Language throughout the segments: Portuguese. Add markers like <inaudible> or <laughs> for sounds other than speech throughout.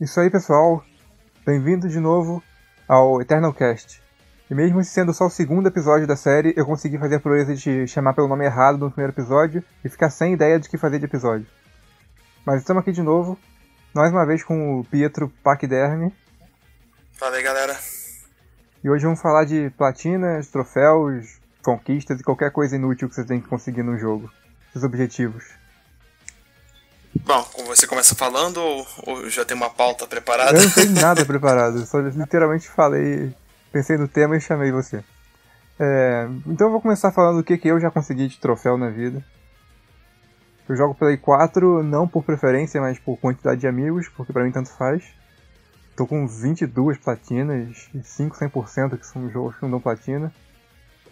Isso aí, pessoal. Bem-vindo de novo ao Eternal Cast. E mesmo sendo só o segundo episódio da série, eu consegui fazer a proeza de chamar pelo nome errado no primeiro episódio e ficar sem ideia de que fazer de episódio. Mas estamos aqui de novo, mais uma vez com o Pietro Paquiderme. Fala aí, galera. E hoje vamos falar de platinas, troféus, conquistas e qualquer coisa inútil que você tem que conseguir no jogo. Seus objetivos. Bom, você começa falando ou, ou já tem uma pauta preparada? Eu não tenho nada preparado, só literalmente falei, pensei no tema e chamei você. É, então eu vou começar falando o que, que eu já consegui de troféu na vida. Eu jogo Play 4 não por preferência, mas por quantidade de amigos, porque pra mim tanto faz. Tô com 22 platinas e 5 100% que são jogos que não dão platina.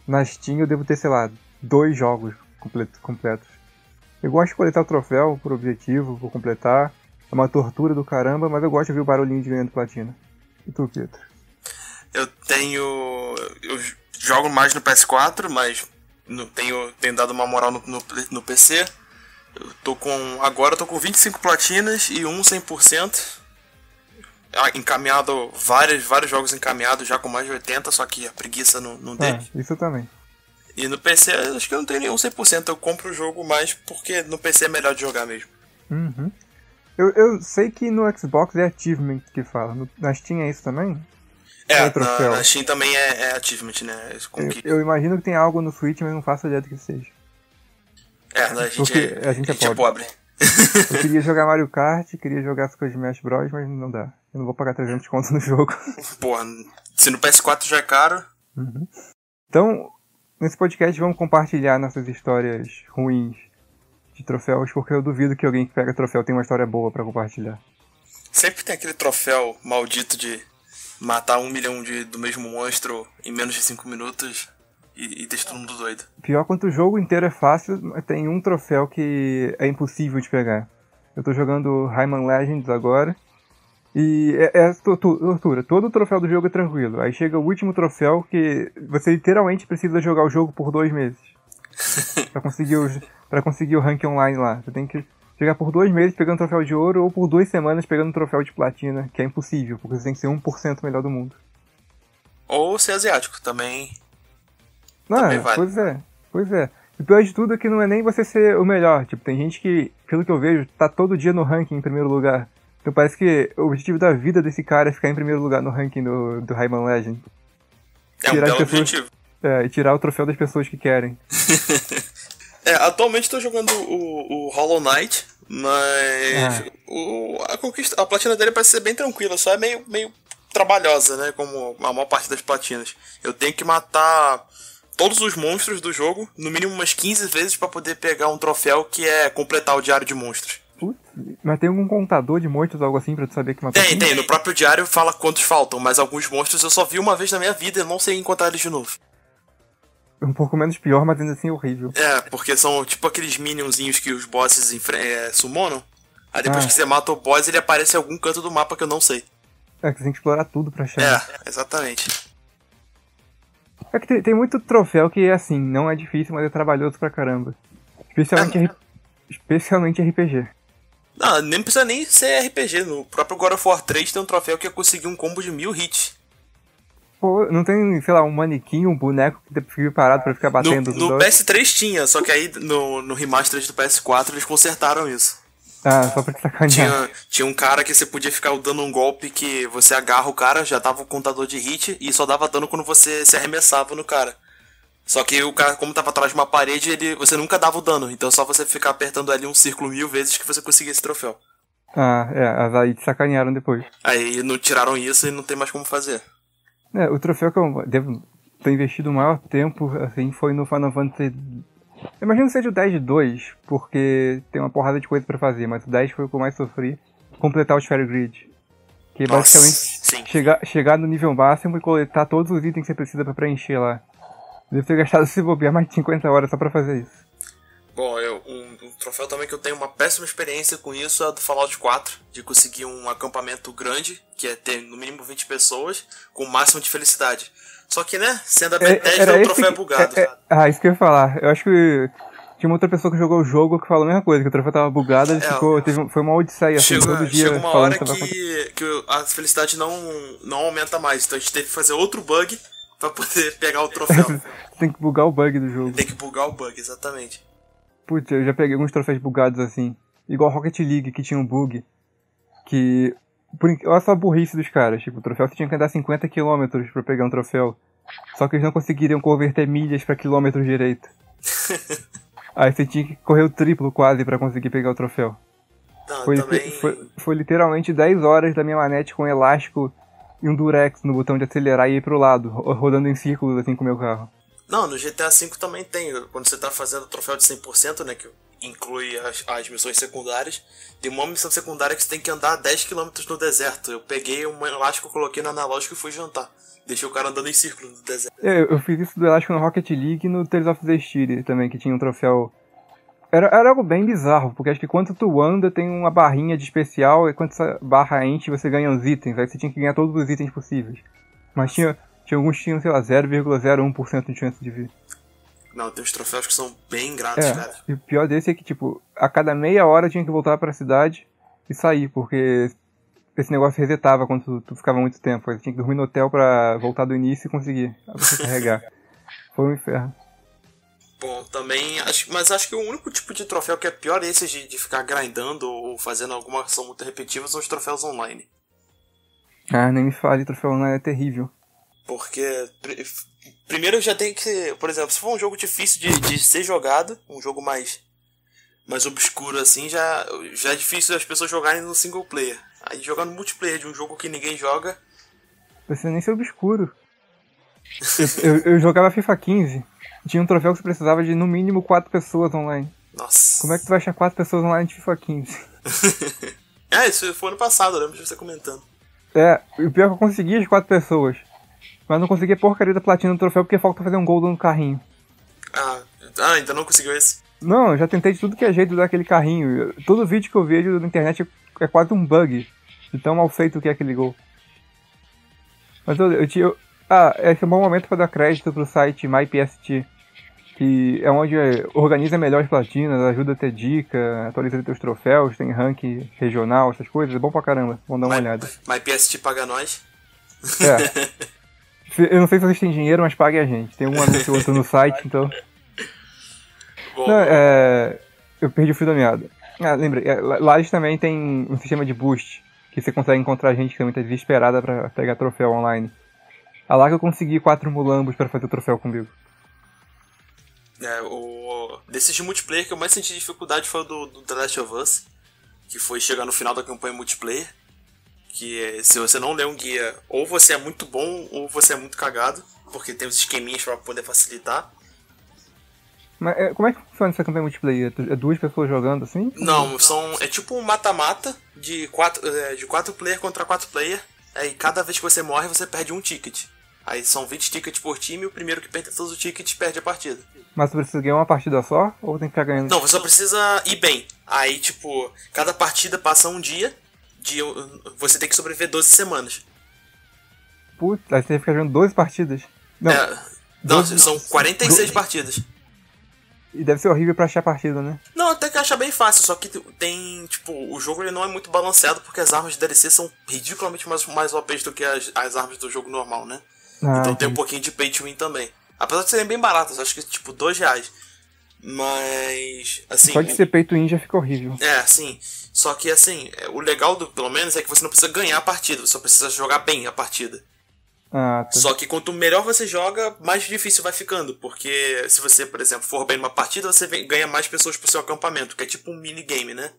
Na Steam eu devo ter, sei lá, dois jogos completos. Eu gosto de coletar o troféu por objetivo, por completar. É uma tortura do caramba, mas eu gosto de ver o barulhinho de ganhando platina. E tu, Pietro? Eu tenho. Eu jogo mais no PS4, mas no, tenho, tenho dado uma moral no, no, no PC. Eu tô com. Agora eu tô com 25 platinas e um 100%. Ah, encaminhado, vários, vários jogos encaminhados já com mais de 80, só que a preguiça não, não é, isso também. E no PC acho que eu não tenho nenhum 100%. Eu compro o jogo mais porque no PC é melhor de jogar mesmo. Uhum. Eu, eu sei que no Xbox é Achievement que fala. No, na Steam é isso também? É, é na, na, Steam também é, é Achievement, né? Eu, eu, imagino que tem algo no Switch, mas não faço ideia do que seja. É, a gente, porque é, a gente, é, a gente pobre. é pobre. <laughs> eu queria jogar Mario Kart, queria jogar as coisas de Smash Bros, mas não dá. Eu não vou pagar 300 contos no jogo. Porra, se no PS4 já é caro. Uhum. Então, Nesse podcast vamos compartilhar nossas histórias ruins de troféus, porque eu duvido que alguém que pega troféu tenha uma história boa para compartilhar. Sempre tem aquele troféu maldito de matar um milhão de, do mesmo monstro em menos de 5 minutos e, e deixar todo mundo doido. Pior quanto o jogo inteiro é fácil, tem um troféu que é impossível de pegar. Eu tô jogando Rayman Legends agora e é, é tortura. Todo o troféu do jogo é tranquilo. Aí chega o último troféu que você literalmente precisa jogar o jogo por dois meses. <laughs> pra, conseguir o, pra conseguir o rank online lá. Você tem que jogar por dois meses pegando troféu de ouro ou por duas semanas pegando troféu de platina, que é impossível, porque você tem que ser 1% melhor do mundo. Ou ser asiático também. Não, também vale. pois é. Pois é. O pior de tudo é que não é nem você ser o melhor. Tipo, tem gente que, pelo que eu vejo, tá todo dia no ranking em primeiro lugar. Então parece que o objetivo da vida desse cara é ficar em primeiro lugar no ranking do, do Rayman Legend. É tirar um belo pessoas, objetivo. É, e tirar o troféu das pessoas que querem. <laughs> é, atualmente estou jogando o, o Hollow Knight, mas ah. o, a conquista, a platina dele parece ser bem tranquila, só é meio, meio trabalhosa, né? Como a maior parte das platinas. Eu tenho que matar todos os monstros do jogo, no mínimo umas 15 vezes para poder pegar um troféu que é completar o diário de monstros. Putz, mas tem algum contador de monstros, algo assim, pra tu saber que matou? Tem, tem. No próprio diário fala quantos faltam, mas alguns monstros eu só vi uma vez na minha vida e não sei encontrar eles de novo. Um pouco menos pior, mas ainda assim horrível. É, porque são tipo aqueles minionzinhos que os bosses é, summonam. Aí depois ah. que você mata o boss, ele aparece em algum canto do mapa que eu não sei. É, que você tem que explorar tudo pra achar. É, exatamente. É que tem, tem muito troféu que é assim, não é difícil, mas é trabalhoso pra caramba. Especialmente, é, especialmente RPG. Não, nem precisa nem ser RPG. No próprio God of War 3 tem um troféu que é conseguir um combo de mil hits. Pô, não tem, sei lá, um manequim, um boneco que fica parado pra ficar batendo No, no PS3 tinha, só que aí no, no remaster do PS4 eles consertaram isso. Ah, só pra te sacanear. Tinha, tinha um cara que você podia ficar dando um golpe que você agarra o cara, já tava o contador de hit e só dava dano quando você se arremessava no cara. Só que o cara, como tava atrás de uma parede, ele, você nunca dava o dano. Então é só você ficar apertando ali um círculo mil vezes que você conseguia esse troféu. Ah, é, as aí te sacanearam depois. Aí não tiraram isso e não tem mais como fazer. É, o troféu que eu devo ter investido o maior tempo, assim, foi no Final Fantasy. Eu imagino que seja o 10 de 2, porque tem uma porrada de coisa para fazer, mas o 10 foi o que eu mais sofri. Completar o Sphere Grid. Que é basicamente chegar, chegar no nível máximo e coletar todos os itens que você precisa para preencher lá. Deve ter gastado se bobear mais de 50 horas só pra fazer isso. Bom, eu, um, um, troféu também que eu tenho uma péssima experiência com isso é do Fallout 4, de conseguir um acampamento grande, que é ter no mínimo 20 pessoas, com o máximo de felicidade. Só que, né, sendo a é, Bethesda, é, o troféu é bugado. É, é, ah, isso que eu ia falar. Eu acho que Tinha uma outra pessoa que jogou o jogo que falou a mesma coisa, que o troféu tava bugado, ele é, ficou, teve, foi uma odisseia, assim, chegou, todo dia chegou uma hora que, que a felicidade não, não aumenta mais, então a gente teve que fazer outro bug pra poder <laughs> pegar o troféu. <laughs> Tem que bugar o bug do jogo. Tem que bugar o bug, exatamente. Putz, eu já peguei alguns troféus bugados assim. Igual Rocket League, que tinha um bug. Que. Por, olha só a burrice dos caras. Tipo, o troféu você tinha que andar 50 km pra pegar um troféu. Só que eles não conseguiriam converter milhas para quilômetros direito. <laughs> Aí você tinha que correr o triplo quase para conseguir pegar o troféu. Não, foi, também... foi, foi, literalmente 10 horas da minha manete com elástico e um durex no botão de acelerar e ir pro lado, rodando em círculos assim com o meu carro. Não, no GTA V também tem. Quando você tá fazendo o troféu de 100%, né, que inclui as, as missões secundárias, tem uma missão secundária que você tem que andar 10km no deserto. Eu peguei um elástico, coloquei no analógico e fui jantar. Deixei o cara andando em círculo no deserto. É, eu fiz isso do elástico no Rocket League e no Tales of the Steel também, que tinha um troféu. Era, era algo bem bizarro, porque acho que quando tu anda tem uma barrinha de especial e quando essa barra enche você ganha os itens. Aí você tinha que ganhar todos os itens possíveis. Mas tinha, tinha alguns que tinham, sei lá, 0,01% de chance de vir. Não, tem uns troféus que são bem ingratos, é, cara. E o pior desse é que, tipo, a cada meia hora tinha que voltar para a cidade e sair, porque esse negócio resetava quando tu, tu ficava muito tempo. Você tinha que dormir no hotel para voltar do início e conseguir <laughs> carregar. Foi um inferno. Bom, também. Acho, mas acho que o único tipo de troféu que é pior é esse de, de ficar grindando ou fazendo alguma ação muito repetitiva são os troféus online. Ah, nem me fale, troféu online é terrível. Porque primeiro já tem que. Por exemplo, se for um jogo difícil de, de ser jogado, um jogo mais. mais obscuro assim, já, já é difícil as pessoas jogarem no single player. Aí jogando multiplayer de um jogo que ninguém joga. Precisa nem ser obscuro. eu, eu, eu, jogava FIFA 15. Tinha um troféu que você precisava de no mínimo 4 pessoas online. Nossa. Como é que tu vai achar 4 pessoas online de FIFA 15? <laughs> é, isso foi ano passado, eu lembro de você comentando. É, o pior é que eu consegui as 4 pessoas. Mas não consegui a porcaria da platina do troféu porque falta fazer um gol no carrinho. Ah, ah, ainda não conseguiu esse? Não, eu já tentei de tudo que é jeito daquele carrinho. Todo vídeo que eu vejo na internet é quase um bug. De tão mal feito que é aquele gol. Mas eu, eu, eu Ah, esse é um bom momento para dar crédito pro site MyPST. Que é onde organiza melhores platinas, ajuda a ter dica, atualiza teus troféus, tem ranking regional, essas coisas. É bom pra caramba. Vamos dar uma My, olhada. MyPST paga nós. É. <laughs> Eu não sei se vocês têm dinheiro, mas paguem a gente. Tem um anúncio outro no site, então. Bom, não, é... Eu perdi o fio da meada. Ah, lembra, é, lá eles também tem um sistema de boost, que você consegue encontrar gente que também tá desesperada pra pegar troféu online. Ah lá que eu consegui quatro mulambos para fazer o troféu comigo. É, o... Desses de multiplayer que eu mais senti dificuldade foi o do, do The Last of Us, que foi chegar no final da campanha multiplayer que se você não lê um guia, ou você é muito bom ou você é muito cagado, porque tem os esqueminhas para poder facilitar. Mas é, como é que funciona essa campanha multiplayer? É duas pessoas jogando assim? Não, são é tipo um mata-mata de quatro, é, de quatro player contra quatro player. Aí cada vez que você morre, você perde um ticket. Aí são 20 tickets por time e o primeiro que perde todos os tickets perde a partida. Mas você precisa ganhar uma partida só? Ou tem que ficar ganhando? Não, você só precisa ir bem. Aí, tipo, cada partida passa um dia de você tem que sobreviver 12 semanas. Puta, aí você fica jogando 12 partidas? Não, é, não 12, são 46 12. partidas. E deve ser horrível pra achar partida, né? Não, até que acha bem fácil, só que tem, tipo, o jogo ele não é muito balanceado porque as armas de DLC são ridiculamente mais, mais OPs do que as, as armas do jogo normal, né? Ah, então entendi. tem um pouquinho de pay to win também. Apesar de serem bem baratas, acho que tipo 2 reais. Mas, assim. Só de ser pay to win já fica horrível. É, sim. Só que assim, é, o legal do pelo menos é que você não precisa ganhar a partida, você só precisa jogar bem a partida. Ah, tá. Só que quanto melhor você joga, mais difícil vai ficando. Porque se você, por exemplo, for bem numa partida, você ganha mais pessoas pro seu acampamento, que é tipo um minigame, né?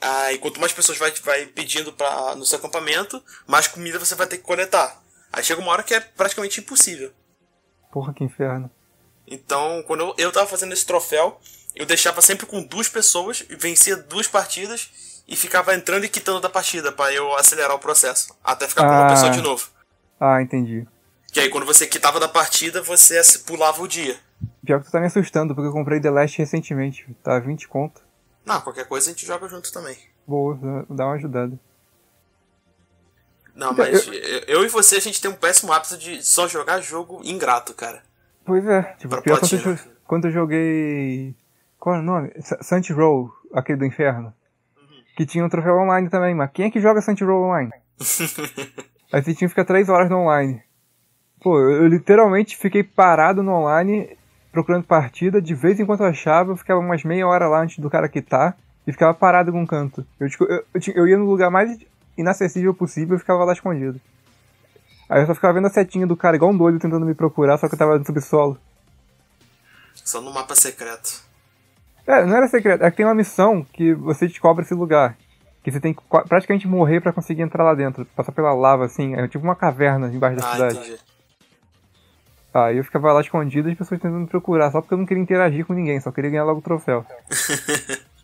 Aí quanto mais pessoas vai, vai pedindo pra, no seu acampamento, mais comida você vai ter que coletar. Aí chega uma hora que é praticamente impossível. Porra, que inferno. Então, quando eu, eu tava fazendo esse troféu, eu deixava sempre com duas pessoas, vencia duas partidas e ficava entrando e quitando da partida para eu acelerar o processo, até ficar com uma pessoa de novo. Ah, entendi. Que aí quando você quitava da partida, você pulava o dia. Pior que tu tá me assustando, porque eu comprei The Last recentemente. Tá 20 conto. Não, qualquer coisa a gente joga junto também. Boa, dá uma ajudada. Não, mas eu... eu e você, a gente tem um péssimo hábito de só jogar jogo ingrato, cara. Pois é, tipo, pior quando eu, quando eu joguei Qual é o nome? Saint Row, aquele do inferno. Que tinha um troféu online também, mas quem é que joga Saint Row online? <laughs> Aí você tinha que ficar 3 horas no online. Pô, eu, eu literalmente fiquei parado no online procurando partida, de vez em quando eu achava, eu ficava umas meia hora lá antes do cara quitar e ficava parado com um canto. Eu, tipo, eu, eu, eu, ia no lugar mais inacessível possível e ficava lá escondido. Aí eu só ficava vendo a setinha do cara igual um doido tentando me procurar, só que eu tava no subsolo. Só no mapa secreto. É, não era secreto, é que tem uma missão que você descobre esse lugar. Que você tem que praticamente morrer para conseguir entrar lá dentro. Passar pela lava, assim. É tipo uma caverna embaixo da ah, cidade. Entendi. Aí eu ficava lá escondido e as pessoas tentando me procurar, só porque eu não queria interagir com ninguém, só queria ganhar logo o troféu. <laughs>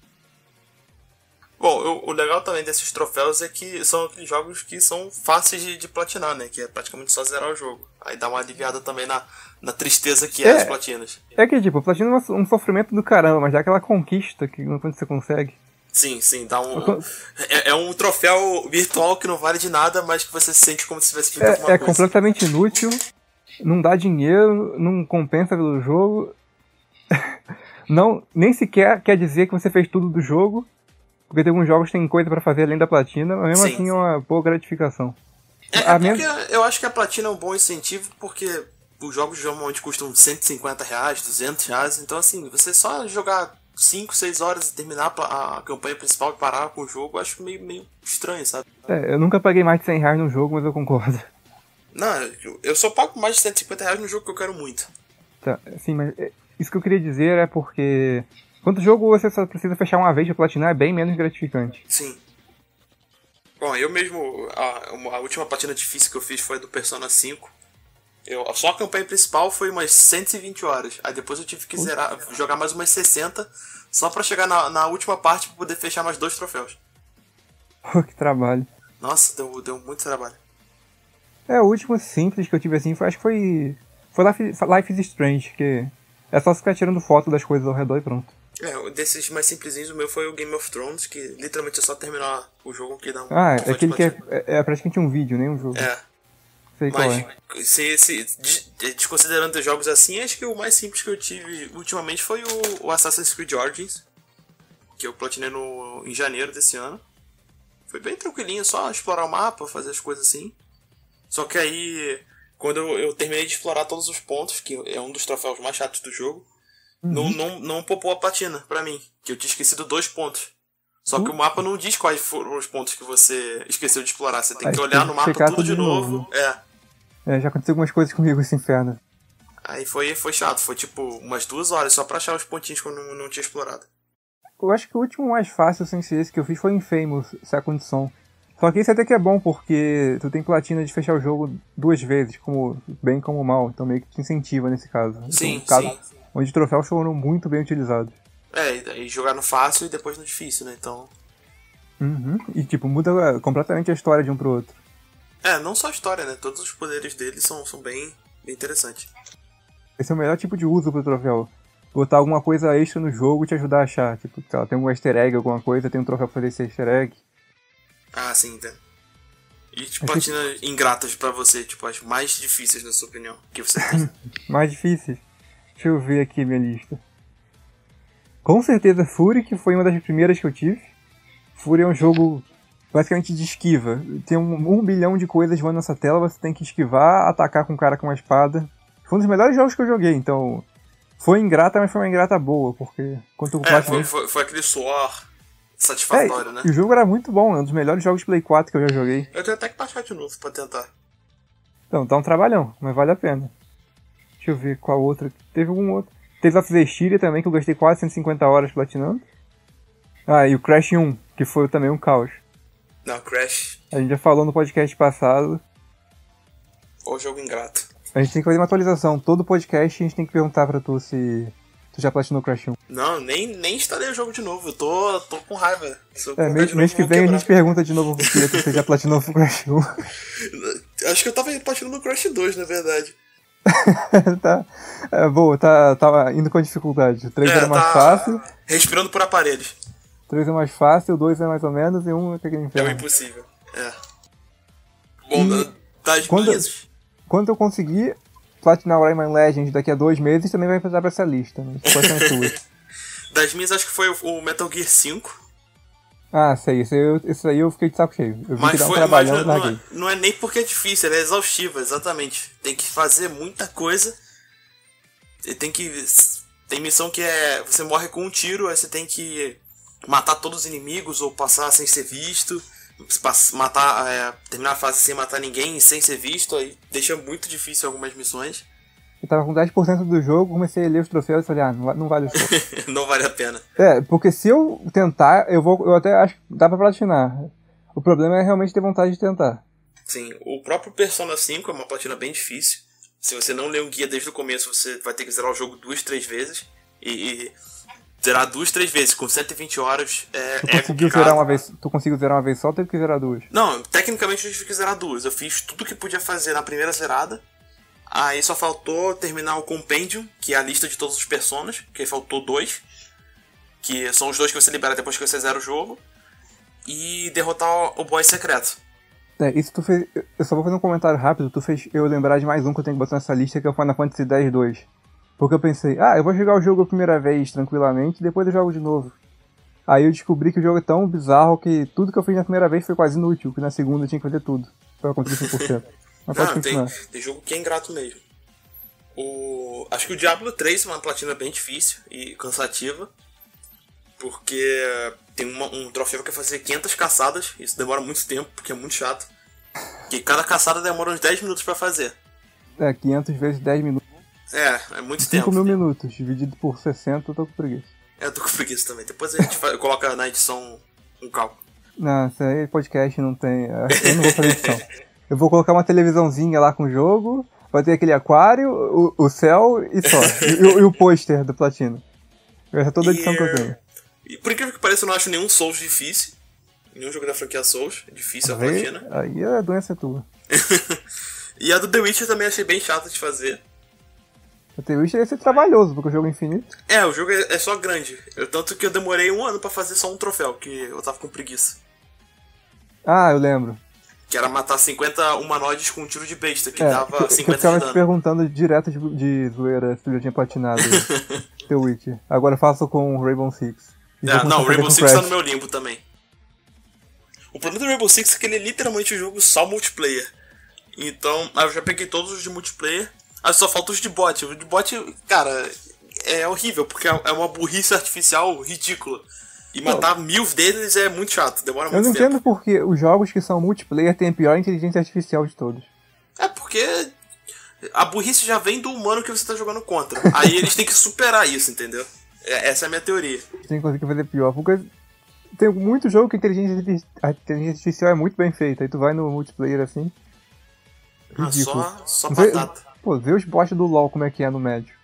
Bom, o, legal também desses troféus é que são aqueles jogos que são fáceis de, de, platinar, né? Que é praticamente só zerar o jogo. Aí dá uma aliviada também na, na tristeza que é, é as platinas. É que, tipo, platina é um sofrimento do caramba, mas é aquela conquista que quando você consegue. Sim, sim, dá um. É, é, um troféu virtual que não vale de nada, mas que você se sente como se tivesse feito é, alguma é coisa. É completamente inútil, não dá dinheiro, não compensa pelo jogo. <laughs> não, nem sequer quer dizer que você fez tudo do jogo, porque tem alguns jogos que tem coisa para fazer além da platina, mas mesmo Sim. assim é uma boa gratificação. É, é porque eu acho que a platina é um bom incentivo, porque os jogos normalmente custam 150 reais, 200 reais, então assim, você só jogar 5, 6 horas e terminar a, campanha principal e parar com o jogo, eu acho meio, meio estranho, sabe? É, eu nunca paguei mais de 100 reais no jogo, mas eu concordo. Não, eu só pago mais de 150 reais no jogo que eu quero muito. Tá, sim, mas é, isso que eu queria dizer é porque. Quanto jogo você só precisa fechar uma vez pra platinar é bem menos gratificante. Sim. Bom, eu mesmo. A, a última platina difícil que eu fiz foi a do Persona 5. Eu, só a campanha principal foi umas 120 horas. Aí depois eu tive que zerar, jogar mais umas 60 só pra chegar na, na última parte pra poder fechar mais dois troféus. <laughs> Pô, que trabalho. Nossa, deu, deu muito trabalho. É, o último simples que eu tive assim, foi, acho que foi. Foi Life, Life is Strange, que é só ficar tirando foto das coisas ao redor e pronto. É, desses mais simplesinhos, o meu foi o Game of Thrones, que literalmente é só terminar o jogo que dá um. Ah, é aquele que é, é, é, praticamente um vídeo, nem um jogo. É. Sei Mas, é. se, se, desconsiderando os jogos assim, acho que o mais simples que eu tive ultimamente foi o, o Assassin's Creed Origins, que eu platinei no, em janeiro desse ano. Foi bem tranquilinho, só explorar o mapa, fazer as coisas assim. Só que aí, quando eu, eu, terminei de explorar todos os pontos, que é um dos troféus mais chatos do jogo, uhum. não, não, não popou a platina pra mim, que eu tinha esquecido dois pontos. Só uhum. que o mapa não diz quais foram os pontos que você esqueceu de explorar. Você tem Aí que olhar no mapa tudo, tudo de novo. novo. É. É, já aconteceu algumas coisas comigo esse inferno. Aí foi, foi chato, foi tipo umas duas horas só pra achar os pontinhos que eu não, não tinha explorado. Eu acho que o último mais fácil sem ser esse que eu fiz foi em Famous, Second Son. Só que isso até que é bom, porque tu tem platina de fechar o jogo duas vezes, como bem como mal. Então meio que te incentiva nesse caso. Sim, então, caso, sim. Onde troféus foram muito bem utilizados. É, e jogar no fácil e depois no difícil, né? Então. Uhum. E tipo, muda completamente a história de um pro outro. É, não só a história, né? Todos os poderes dele são, são bem, bem interessantes. Esse é o melhor tipo de uso pro troféu. Botar alguma coisa extra no jogo e te ajudar a achar. Tipo, tem um easter egg, alguma coisa, tem um troféu pra fazer esse easter egg. Ah, sim, entendo. E tipo, platinas que... ingratas para você, tipo, as mais difíceis, na sua opinião, que você <laughs> mais difíceis? Deixa eu ver aqui minha lista. Com certeza Fury, que foi uma das primeiras que eu tive. Fury é um jogo basicamente de esquiva. Tem um, um bilhão de coisas voando nessa tela, você tem que esquivar, atacar com um cara com uma espada. Foi um dos melhores jogos que eu joguei, então. Foi ingrata, mas foi uma ingrata boa, porque quanto é, foi, foi, foi aquele suor satisfatório, é, né? o jogo era muito bom, é um dos melhores jogos de Play 4 que eu já joguei. Eu tenho até que baixar de novo pra tentar. Então, tá um trabalhão, mas vale a pena. Deixa eu ver qual outra. Teve algum outro. Teve of the Styria também, que eu gastei quase 150 horas platinando. Ah, e o Crash 1, que foi também um caos. Não, Crash. A gente já falou no podcast passado. O jogo ingrato. A gente tem que fazer uma atualização. Todo podcast a gente tem que perguntar pra tu se Tu já platinou Crash 1? Não, nem, nem instalei o jogo de novo. Eu tô, tô com raiva. é, mês, mês que vem a gente pergunta de novo porque você já platinou o <laughs> Crash 1. Acho que eu tava platinando no Crash 2, na verdade. <laughs> tá. É, boa, tá, tava indo com dificuldade. O 3 é, era mais tá fácil. Respirando por aparelhos. 3 é mais fácil, o 2 é mais ou menos, e 1 é aquele inferno. É o impossível. É. Bom, e das quando, minhas... quando eu conseguir platinar o Rayman Legends daqui a dois meses, também vai entrar pra essa lista. Né? Quais são as Das minhas, acho que foi o Metal Gear 5. Ah, sei, isso aí, aí eu fiquei de saco cheio. Eu Mas, um foi, mas não, não, é, não é nem porque é difícil, ela é exaustiva, exatamente. Tem que fazer muita coisa. E tem que. Tem missão que é. Você morre com um tiro, aí você tem que matar todos os inimigos ou passar sem ser visto. Matar. é, terminar a fase sem matar ninguém sem ser visto. Aí deixa muito difícil algumas missões. Eu tava com 10% do jogo, comecei a ler os troféus e falei, ah, não, va- não vale o esforço. <laughs> não vale a pena. é, porque se eu tentar, eu vou. Eu até acho que dá pra platinar. O problema é realmente ter vontade de tentar. Sim, o próprio Persona 5 é uma platina bem difícil. Se você não ler um guia desde o começo, você vai ter que zerar o jogo duas, três vezes. E, e zerar duas, três vezes com 120 horas é, Tu é conseguiu complicado. zerar uma vez. Tu conseguiu zerar uma vez só ou teve que zerar duas? Não, tecnicamente eu tive que zerar duas. Eu fiz tudo que podia fazer na primeira zerada. Aí só faltou terminar o Compendium, que é a lista de todos os personas, que faltou dois. Que são os dois que você libera depois que você zera o jogo. E derrotar o boss secreto. É, isso tu fez. Eu só vou fazer um comentário rápido, tu fez eu lembrar de mais um que eu tenho que botar nessa lista, que é o Final Fantasy X-2. Porque eu pensei, ah, eu vou jogar o jogo a primeira vez tranquilamente, depois eu jogo de novo. Aí eu descobri que o jogo é tão bizarro que tudo que eu fiz na primeira vez foi quase inútil, que na segunda eu tinha que fazer tudo. Pra conseguir 100%. <laughs> Mas Não, tem, continuar. tem jogo que é ingrato mesmo. O, acho que o Diablo 3 é uma platina bem difícil e cansativa. Porque tem uma- um troféu que é fazer 500 caçadas. Isso demora muito tempo, porque é muito chato. Que cada caçada demora uns 10 minutos pra fazer. É, 500 vezes 10 minutos. É, é muito 5 tempo. mil minutos, dividido por 60, eu tô com preguiça. É, eu tô com preguiça também. Depois a gente coloca na edição um cálculo. Não, isso aí podcast não tem. Eu não vou fazer edição. <laughs> Eu vou colocar uma televisãozinha lá com o jogo, vai ter aquele aquário, o, o céu e só. <laughs> E, o- e o pôster do Platino. Essa é toda a edição que eu tenho. E por incrível que pareça, eu não acho nenhum Souls difícil. Nenhum jogo da franquia Souls. É difícil a Aí, platina. aí a doença é tua. <laughs> E a do The Witcher também achei bem chata de fazer. O The Witcher ia ser trabalhoso, porque o jogo é infinito. É, o jogo é, é só grande. Eu, tanto que eu demorei um ano pra fazer só um troféu, que eu tava com preguiça. Ah, eu lembro. Que era matar 50 humanoides com um tiro de besta, que É, dava que, que eu 50 ficava te perguntando direto de, de zoeira se eu já tinha platinado <laughs> The Witcher. Agora eu faço com o Rainbow Six. É, não, Rainbow Six tá Crash. no meu limbo também. O problema do Rainbow Six é que ele é literalmente um jogo só multiplayer. Então, ah, eu já peguei todos os de multiplayer. Aí só falta os de bot. O de bot, cara, é horrível, porque é uma burrice artificial ridícula. E matar mil deles é muito chato, demora Eu muito não tempo. entendo porque os jogos que são multiplayer têm a pior inteligência artificial de todos. É porque a burrice já vem do humano que você tá jogando contra. Aí <laughs> eles têm que superar isso, entendeu? É- essa é a minha teoria. Tem que conseguir fazer pior. Porque tem muito jogo que a inteligência, a inteligência artificial é muito bem feita. Aí tu vai no multiplayer assim. Ah, Ridículo. só, só Vê- batata. Pô, vê os bots do LoL como é que é no médio.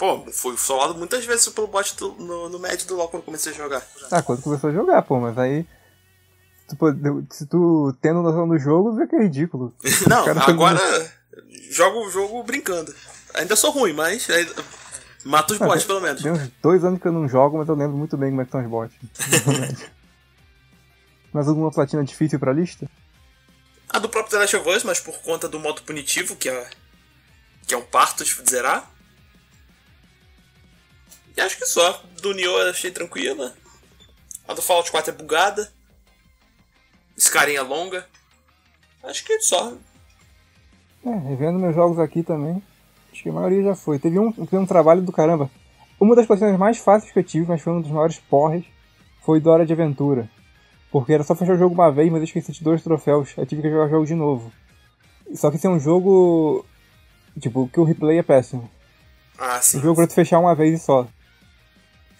Pô, fui solado muitas vezes pelo bot do- no, no médio do LoL quando comecei a jogar. Ah, quando começou a jogar, pô, mas aí. tu se tu tendo noção do jogo, vê que é ridículo. <laughs> Não, agora jogo o jogo brincando. Ainda sou ruim, mas aí, mato os Ah, bots pelo menos. Tem uns dois anos que eu não jogo, mas eu lembro muito bem como é que estão os bots. <laughs> Mais alguma platina difícil pra lista? A do próprio The Last of Us, mas por conta do modo punitivo, que é, que é um parto de zerar. E acho que só. Do Nioh eu achei tranquila. A do Fallout 4 é bugada. Skyrim é longa. Acho que só. É, revendo meus jogos aqui também. Acho que a maioria já foi. Teve um, teve um trabalho do caramba. Uma das platinas mais fáceis que eu tive, mas foi um dos maiores porres, foi do Hora de Aventura. Porque era só fechar o jogo uma vez, mas eu esqueci de dois troféus. Aí tive que jogar o jogo de novo. Só que esse é um jogo. Tipo, que o replay é péssimo. Ah, sim. O jogo pra tu fechar uma vez e só.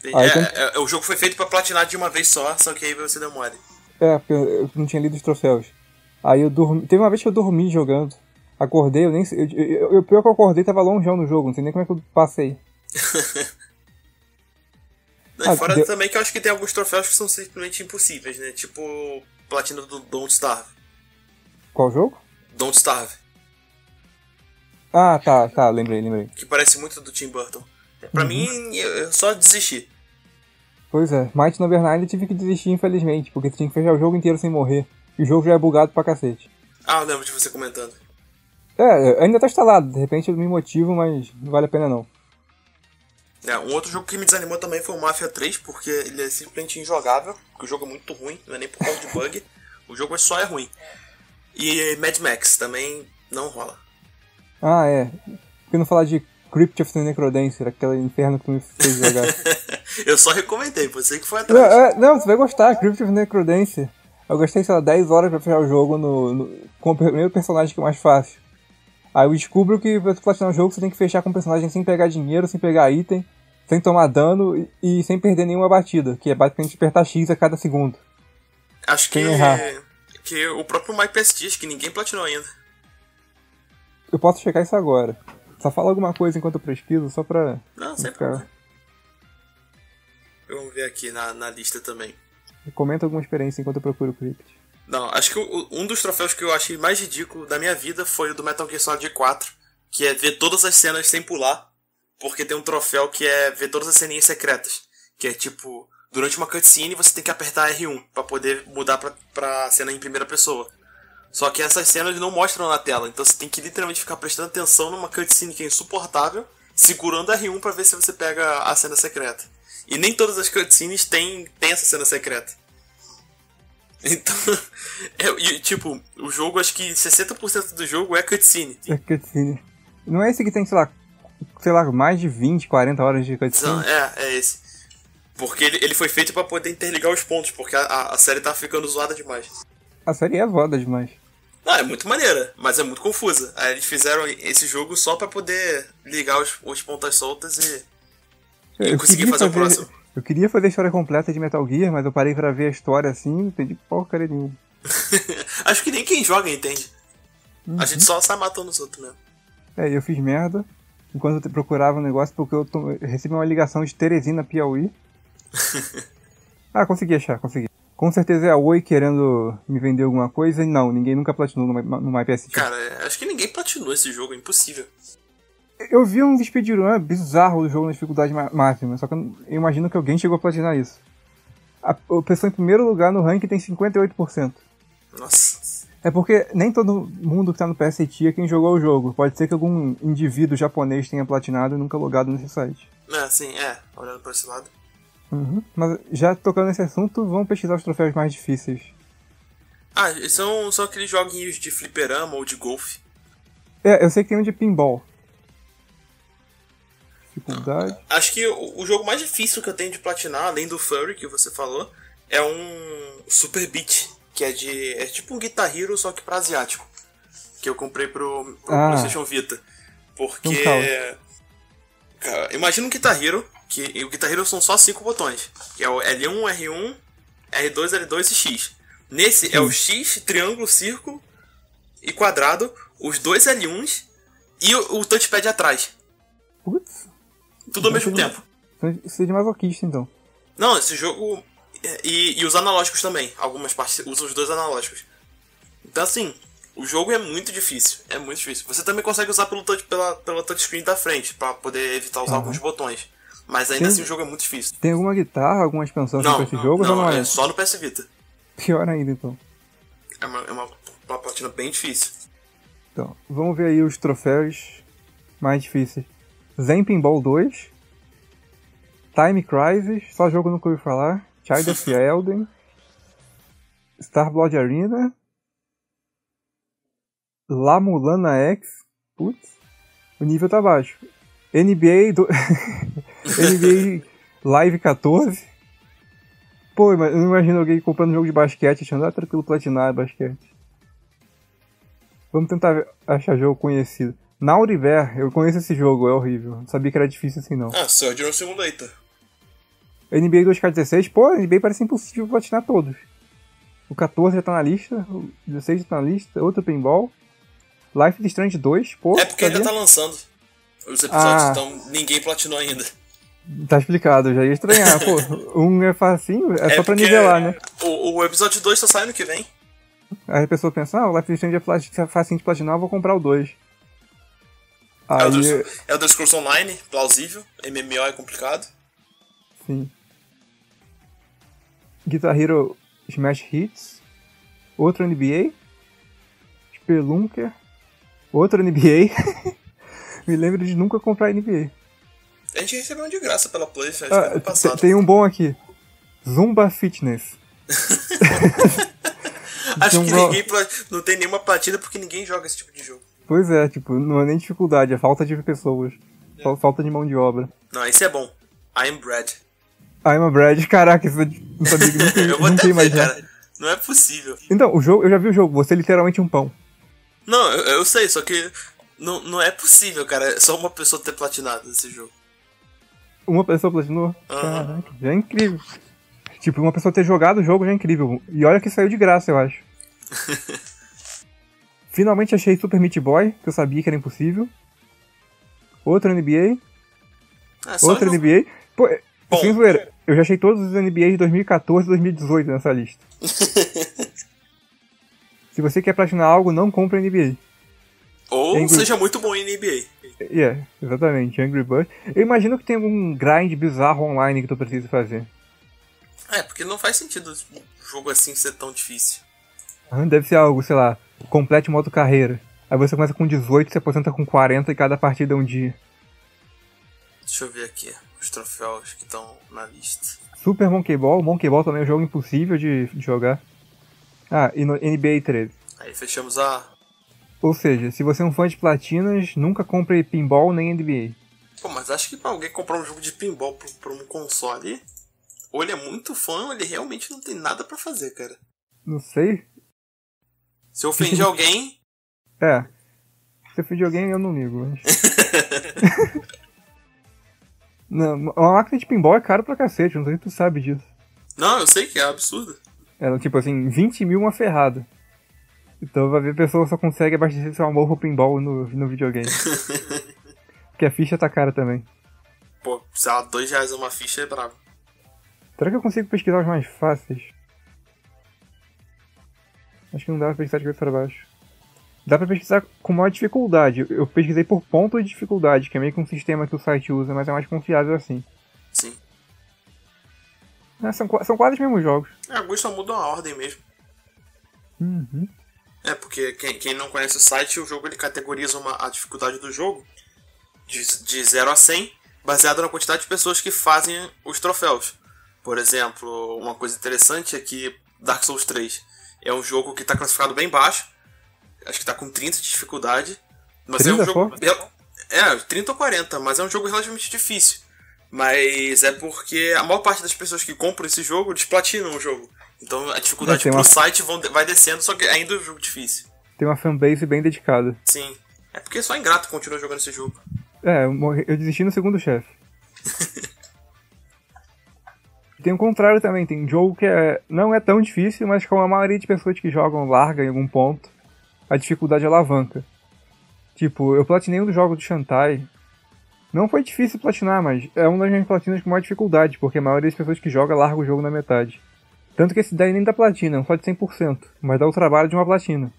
É, Ah, então- é- é- o jogo foi feito pra platinar de uma vez só, só que aí você deu mole. É, porque eu, não tinha lido os troféus. Aí eu dormi. Teve uma vez que eu dormi jogando. Acordei, eu nem sei. Eu, eu, eu- pior que eu acordei tava longeão no jogo, não sei nem como é que eu passei. <laughs> E Ah, fora deu- também que eu acho que tem alguns troféus que são simplesmente impossíveis, né? Tipo platina do Don't Starve. Qual jogo? Don't Starve. Ah, tá, tá, lembrei, lembrei. Que parece muito do Tim Burton. Pra Uhum. mim, eu só desisti. Pois é, Might Number 9 eu tive que desistir, infelizmente, porque tinha que fechar o jogo inteiro sem morrer. E o jogo já é bugado pra cacete. Ah, eu lembro de você comentando. É, ainda tá instalado, de repente eu me motivo, mas não vale a pena não. É, um outro jogo que me desanimou também foi o Mafia 3, porque ele é simplesmente injogável, porque o jogo é muito ruim, não é nem por causa de bug, <laughs> o jogo só é ruim. E Mad Max também não rola. Ah, é. Por que não falar de Crypt of the Necrodancer, aquele inferno que me fez jogar? <laughs> eu só recomendei, você que foi atrás. Não, é, não, você vai gostar, Crypt of the Necrodancer. Eu gostei, sei lá, 10 horas pra fechar o jogo no, no, com o primeiro personagem que é mais fácil. Aí eu descubro que pra platinar o jogo você tem que fechar com o personagem sem pegar dinheiro, sem pegar item, sem tomar dano e, e sem perder nenhuma batida, que é basicamente apertar X a cada segundo. Acho que, errar. que o próprio Mike diz que ninguém platinou ainda. Eu posso checar isso agora. Só fala alguma coisa enquanto eu pesquiso, só pra. Não, sem ficar... Vamos ver aqui na, na lista também. Comenta alguma experiência enquanto eu procuro o Crypt. Não, acho que o, um dos troféus que eu achei mais ridículo da minha vida foi o do Metal Gear Solid 4, que é ver todas as cenas sem pular, porque tem um troféu que é ver todas as ceninhas secretas, que é tipo, durante uma cutscene você tem que apertar R1 para poder mudar pra, pra cena em primeira pessoa. Só que essas cenas não mostram na tela, então você tem que literalmente ficar prestando atenção numa cutscene que é insuportável, segurando R1 para ver se você pega a cena secreta. E nem todas as cutscenes têm, têm essa cena secreta. <laughs> Então, é, tipo, o jogo, acho que 60% do jogo é cutscene. É cutscene. Não é esse que tem, sei lá, sei lá, mais de 20, 40 horas de cutscene? Não, é, é esse. Porque ele, ele foi feito para poder interligar os pontos, porque a, a, a, série tá ficando zoada demais. A série é voda demais. Não, é muito maneira, mas é muito confusa. Aí eles fizeram esse jogo só para poder ligar os, os pontas soltas e, e conseguir fazer, fazer o próximo. Eu queria fazer a história completa de Metal Gear, mas eu parei pra ver a história assim não entendi porcaria nenhuma. <laughs> Acho que nem quem joga entende. Uhum. A gente só sai matando os outros mesmo. É, eu fiz merda enquanto eu procurava um negócio porque eu, eu recebi uma ligação de Teresina, Piauí. <laughs> ah, consegui achar, consegui. Com certeza é a Oi querendo me vender alguma coisa e não, ninguém nunca platinou no, no MyPST. Cara, acho que ninguém platinou esse jogo, é impossível. Eu vi um speedrun bizarro do jogo na dificuldade máxima, só que eu imagino que alguém chegou a platinar isso. A, a pessoa em primeiro lugar no ranking tem 58%. Nossa. É porque nem todo mundo que tá no PST é quem jogou o jogo. Pode ser que algum indivíduo japonês tenha platinado e nunca logado nesse site. É, sim, é. Olhando pra esse lado. Uhum. Mas já tocando nesse assunto, vamos pesquisar os troféus mais difíceis. Ah, são, são aqueles joguinhos de fliperama ou de golfe. É, eu sei que tem um de pinball dificuldade. Acho que o, o, jogo mais difícil que eu tenho de platinar, além do Furry que você falou, é um Super Beat, que é de. é tipo um Guitar Hero, só que pra asiático. Que eu comprei pro, pro ah. PlayStation Vita. Porque. Cara, imagina um Guitar Hero, que o Guitar Hero são só cinco botões. Que é o L1, R1, R2, L2 e X. Nesse Sim. é o X, triângulo, círculo e quadrado, os dois L1s e o, o touchpad atrás. Putz. Tudo ao mesmo tempo. Isso é de masoquista, então. Não, esse jogo. E, e os analógicos também. Algumas partes usam os dois analógicos. Então, assim, o jogo é muito difícil. É muito difícil. Você também consegue usar pelo touch, pela, pela touchscreen da frente, para poder evitar usar uhum. alguns botões. Mas ainda tem, assim o jogo é muito difícil. Tem alguma guitarra, alguma expansão não, esse jogo? Não, não é? é só no PS Vita. Pior ainda, então. É uma, é uma, uma platina bem difícil. Então, vamos ver aí os troféus mais difíceis. Zen Pinball 2, Time Crisis, só jogo nunca ouvi falar, Child of <laughs> Elden, Star Blood Arena, La Mulana X, putz, o nível tá baixo. NBA do... <laughs> NBA Live 14. Pô, eu não imagino alguém comprando um jogo de basquete achando, ah, tranquilo platinar basquete. Vamos tentar achar jogo conhecido. Nauriver, eu conheço esse jogo, é horrível. Não sabia que era difícil assim, não. Ah, Surgeon Simulator. NBA 2K16, pô, NBA parece impossível platinar todos. O 14 já tá na lista, o 16 já tá na lista, outro pinball. Life is Strange 2, pô. É porque sabia? ainda tá lançando os episódios, ah, então ninguém platinou ainda. Tá explicado, já ia estranhar. pô, um é facinho, é, é só pra nivelar, né? O, o episódio 2 só sai no que vem. Aí a pessoa pensa, ah, o Life is Strange é facinho de platinar, eu vou comprar o 2. Aí... Elder, Elder Scrolls Online, plausível. MMO é complicado. Sim. Guitar Hero Smash Hits. Outro NBA. Spelunker. Outro NBA. <laughs> Me lembro de nunca comprar NBA. A gente recebeu um de graça pela Play, ah, passado. Tem um bom aqui. Zumba Fitness. <laughs> Acho que ninguém não tem nenhuma platina porque ninguém joga esse tipo de jogo. Pois é, tipo, não é nem dificuldade, é falta de pessoas. É. Falta de mão de obra. Não, esse é bom. I'm Brad. I'm a Brad, caraca, isso não sabia que <laughs> tem, eu vou não tem mais cara. Não é possível. Então, o jogo, eu já vi o jogo, você é literalmente um pão. Não, eu, eu sei, só que não, não é possível, cara. É só uma pessoa ter platinado esse jogo. Uma pessoa platinou? Uhum. Caraca, já é incrível. Tipo, uma pessoa ter jogado o jogo já é incrível. E olha que saiu de graça, eu acho. <laughs> Finalmente achei Super Meat Boy, que eu sabia que era impossível. Outro NBA. Ah, Outro jogo... NBA. Pô, Bom, sem zoeira, eu já achei todos os NBA de 2014 e 2018 nessa lista. <laughs> Se você quer platinar algo, não compre NBA. Ou Angry... seja muito bom em NBA. É, yeah, exatamente, Angry Birds. Eu imagino que tem algum grind bizarro online que tu precisa fazer. É, porque não faz sentido um jogo assim ser tão difícil. Deve ser algo, sei lá, complete modo carreira. Aí você começa com 18 e se aposenta com 40 e cada partida é um dia. Deixa eu ver aqui os troféus que estão na lista. Super Monkey Ball. Monkey Ball também é um jogo impossível de, de jogar. Ah, e no NBA 13. Aí fechamos a. Ou seja, se você é um fã de platinas, nunca compre pinball nem NBA. Pô, mas acho que pra alguém comprar um jogo de pinball pra, um console, ou ele é muito fã, ou ele realmente não tem nada para fazer, cara. Não sei. Se eu ofendi alguém. <laughs> É. Se eu ofendi alguém, eu não ligo. Mas... <laughs> <laughs> não, uma máquina de pinball é caro pra cacete, não sei se tu sabe disso. Não, eu sei que é absurdo. Ela, tipo assim, 20 mil uma ferrada. Então vai ver a pessoa só consegue abastecer seu amor pro pinball no, no videogame. <laughs> Porque a ficha tá cara também. Pô, sei lá, 2 reais uma ficha é brabo. Será que eu consigo pesquisar os mais fáceis? Acho que não dá pra pesquisar de cabeça pra baixo. Dá pra pesquisar com maior dificuldade. Eu pesquisei por ponto de dificuldade, que é meio que um sistema que o site usa, mas é mais confiável assim. Sim. É, são, são quase os mesmos jogos. É, alguns só mudam a ordem mesmo. Uhum. É, porque quem, quem não conhece o site, o jogo ele categoriza uma, a dificuldade do jogo de, de 0 a 100, baseado na quantidade de pessoas que fazem os troféus. Por exemplo, uma coisa interessante é que Dark Souls 3 é um jogo que está classificado bem baixo. Acho que está com 30 de dificuldade. Mas 30, é um jogo. É, 30 ou 40, mas é um jogo relativamente difícil. Mas é porque a maior parte das pessoas que compram esse jogo desplatinam o jogo. Então a dificuldade é, pro uma... site vão, vai descendo, só que ainda é um jogo difícil. Tem uma fanbase bem dedicada. Sim. É porque só ingrato continua jogando esse jogo. É, eu desisti no segundo chefe. <laughs> Tem o contrário também, tem jogo que é, não é tão difícil, mas com a maioria de pessoas que jogam larga em algum ponto, a dificuldade alavanca. Tipo, eu platinei um dos jogos do Shantai. Não foi difícil platinar, mas é uma das minhas platinas com maior dificuldade, porque a maioria das pessoas que joga larga o jogo na metade. Tanto que esse daí nem dá platina, é só de 100%, mas dá o trabalho de uma platina.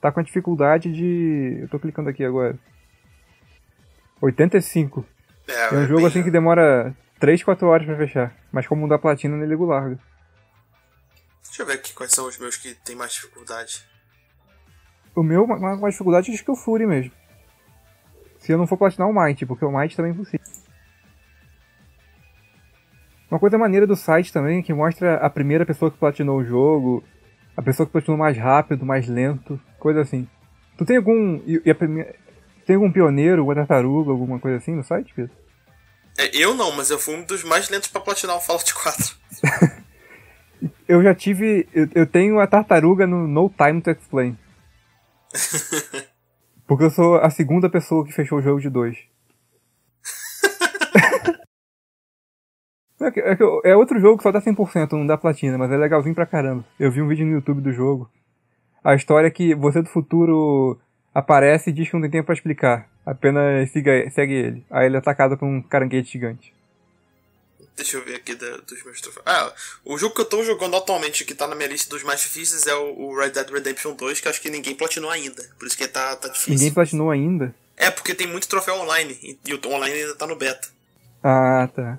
Tá com a dificuldade de. Eu tô clicando aqui agora. 85. É, é um jogo assim que demora 3, 4 horas pra fechar. Mas como dá platina, ele ligo larga. Deixa eu ver aqui quais são os meus que tem mais dificuldade. O meu, mais, mais dificuldade, acho que é o Fury mesmo. Se eu não for platinar o Might, porque o Might também é impossível. Uma coisa maneira do site também que mostra a primeira pessoa que platinou o jogo, a pessoa que platinou mais rápido, mais lento, coisa assim. Tu tem algum. E, a primeira, tem algum pioneiro, uma tartaruga, alguma coisa assim no site, Pedro? É, eu não, mas eu fui um dos mais lentos para platinar o Fallout 4. <laughs> eu já tive. Eu, eu, tenho a tartaruga no No Time to Explain. <laughs> Porque eu sou a segunda pessoa que fechou o jogo de dois. É, é, é, outro jogo que só dá 100%, não dá platina, mas é legalzinho pra caramba. Eu vi um vídeo no YouTube do jogo. A história é que você do futuro aparece e diz que não tem tempo pra explicar. Apenas siga, segue ele. Aí ele é atacado por um caranguejo gigante. Deixa eu ver aqui da, dos meus troféus. Ah, o jogo que eu tô jogando atualmente, que tá na minha lista dos mais difíceis, é o, o Red Dead Redemption 2, que acho que ninguém platinou ainda. Por isso que tá, tá difícil. Ninguém platinou ainda? É, porque tem muito troféu online. E o online ainda tá no beta. Ah, tá.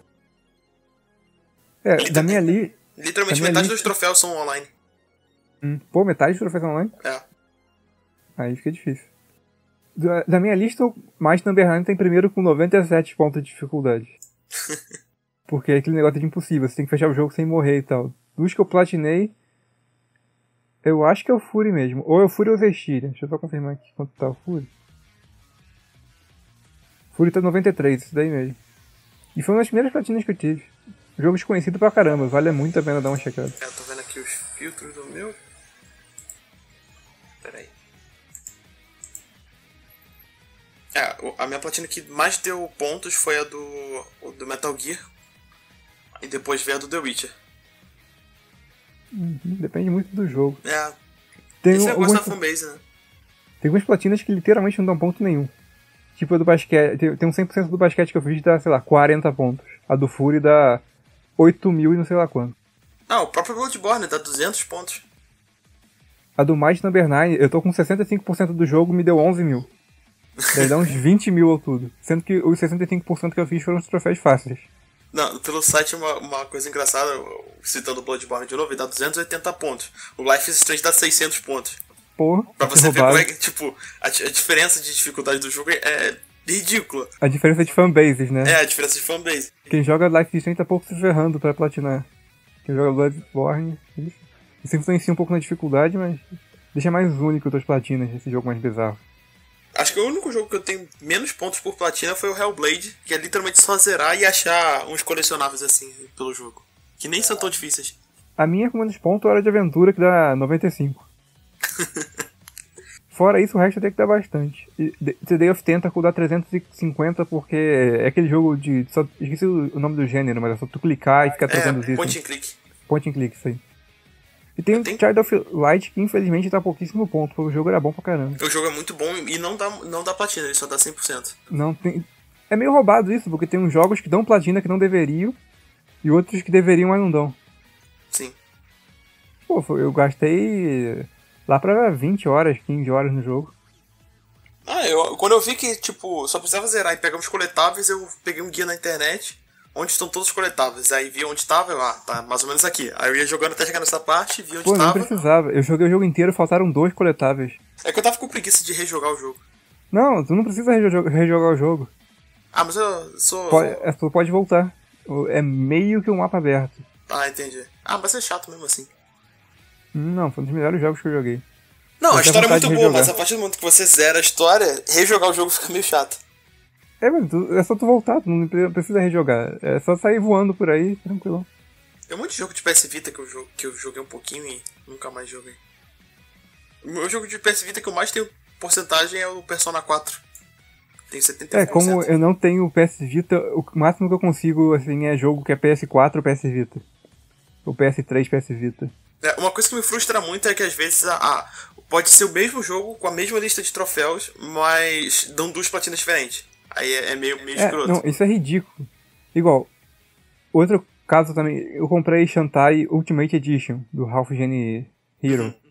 É, Liter da minha li... Literalmente metade dos troféus são online. Hum, pô, metade dos troféus são online? É. Aí fica difícil. Da, da minha lista, o Might Number 9 tem primeiro com 97 pontos de dificuldade. <laughs> Porque é aquele negócio de impossível, você tem que fechar o jogo sem morrer e tal. Dos que eu platinei, eu acho que é o Fury mesmo. Ou é o Fury ou o Zestiria. Deixa eu só confirmar aqui quanto tá o Fury. Fury tá 93, isso daí mesmo. E foi uma das primeiras platinas que eu tive. Jogo desconhecido pra caramba, vale muito a pena dar uma checada. É, eu tô vendo aqui os filtros do meu. Pera aí. É, a minha platina que mais deu pontos foi a do, do Metal Gear. E depois veio a do The Witcher. Uhum, depende muito do jogo. É. Tem Isso é algumas, fanbase, né? tem algumas platinas que literalmente não dão ponto nenhum. Tipo a do basquete. Tem, tem um 100% do basquete que eu fiz dá, sei lá, 40 pontos. A do Fury dá 8 mil e não sei lá quanto. Ah, o próprio Bloodborne dá 200 pontos. A do Might Number 9, eu tô com 65% do jogo, me deu 11 mil. Daí dá uns <laughs> 20 mil ao tudo. Sendo que os 65% que eu fiz foram os troféus fáceis. Não, pelo site uma, uma coisa engraçada, citando o Bloodborne de novo, ele dá 280 pontos. O Life is Strange dá 600 pontos. Porra, Pra você ver como é que, tipo, a, a diferença de dificuldade do jogo é ridícula. A diferença de fanbases, né? É, a diferença de fanbase. Quem joga Life is Strange tá pouco se ferrando pra platinar. Quem joga Bloodborne, isso, isso influencia um pouco na dificuldade, mas deixa mais único das platinas, esse jogo mais bizarro. Acho que o único jogo que eu tenho menos pontos por platina foi o Hellblade, que é literalmente só zerar e achar uns colecionáveis assim pelo jogo. Que nem são tão difíceis. A minha com menos ponto era de aventura, que dá 95. <laughs> Fora isso, o resto tem que dar bastante. The Day of Tentacle dá 350 porque é aquele jogo de. Só, esqueci o nome do gênero, mas é só tu clicar e ficar É, itens. point and click. Point and click, isso aí. E tem o Tem- Child of Light que infelizmente tá pouquíssimo ponto, porque o jogo era bom pra caramba. O jogo é muito bom e não dá, não dá platina, ele só dá 100%. Não tem. É meio roubado isso, porque tem uns jogos que dão platina que não deveriam, e outros que deveriam, mas não dão. Sim. Pô, eu gastei lá pra 20 horas, 15 horas no jogo. Ah, eu, quando eu vi que, tipo, só precisava zerar e pegar uns coletáveis, eu peguei um guia na internet onde estão todos os coletáveis. Aí vi onde tava, eu, ah, tá mais ou menos aqui. Aí eu ia jogando até chegar nessa parte, vi onde Pô, não tava. precisava. Eu joguei o jogo inteiro, faltaram dois coletáveis. É que eu tava com preguiça de rejogar o jogo. Não, tu não precisa rejo- rejogar o jogo. Ah, mas eu sou. Pode, é, tu pode voltar. É meio que um mapa aberto. Ah, entendi. Ah, mas é chato mesmo assim. Não, foi um dos melhores jogos que eu joguei. Não, Eu a história é muito boa, mas a partir do momento que você zera a história, rejogar o jogo fica meio chato. É, tu- é só tu voltar, tu não pre- precisa rejogar. É só sair voando por aí, tranquilo. Tem um monte de jogo de PS Vita que eu, que eu joguei um pouquinho e nunca mais joguei. O meu jogo de PS Vita que eu mais tenho porcentagem é o Persona 4. Tem 71%. É, como eu não tenho PS Vita, o máximo que eu consigo, assim, é jogo que é PS4 ou PS Vita. Ou PS3, PS Vita. É, uma coisa que me frustra muito é que às vezes a, a- pode ser o mesmo jogo com a mesma lista de troféus, mas dão duas platinas diferentes. Aí é, é meio, meio É, escroto. não, isso é ridículo. Igual, outro caso também, eu comprei Shantai Ultimate Edition, do Ralph Gene Hero. <laughs>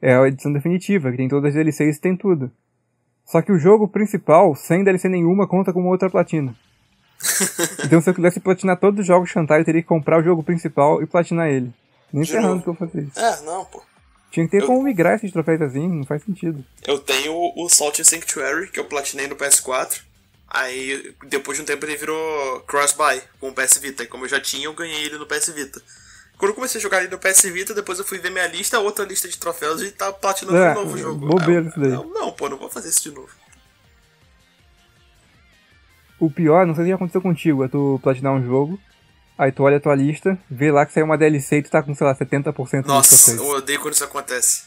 É a edição definitiva, que tem todas as DLCs e tem tudo. Só que o jogo principal, sem DLC nenhuma, conta como outra platina. <laughs> então se eu quisesse platinar todos os jogos Shantai, eu teria que comprar o jogo principal e platinar ele. Nem ferrando que eu fazer isso. É, não, pô. Tinha que ter Eu- como migrar esses troféus assim, não faz sentido. Eu tenho o Salt and Sanctuary, que eu platinei no PS4. Aí, depois de um tempo, ele virou Cross-Buy com o PS Vita. E como eu já tinha, eu ganhei ele no PS Vita. Quando eu comecei a jogar ele no PS Vita, depois eu fui ver minha lista, outra lista de troféus e tá platinando É, de novo o jogo. bobeira eu- isso daí. eu, Não, pô, não vou fazer isso de novo. O pior, não sei se já aconteceu contigo, é tu platinar um jogo, aí tu olha a tua lista, vê lá que saiu uma DLC e tu tá com, sei lá, 70% dos Nossa, eu odeio quando isso acontece.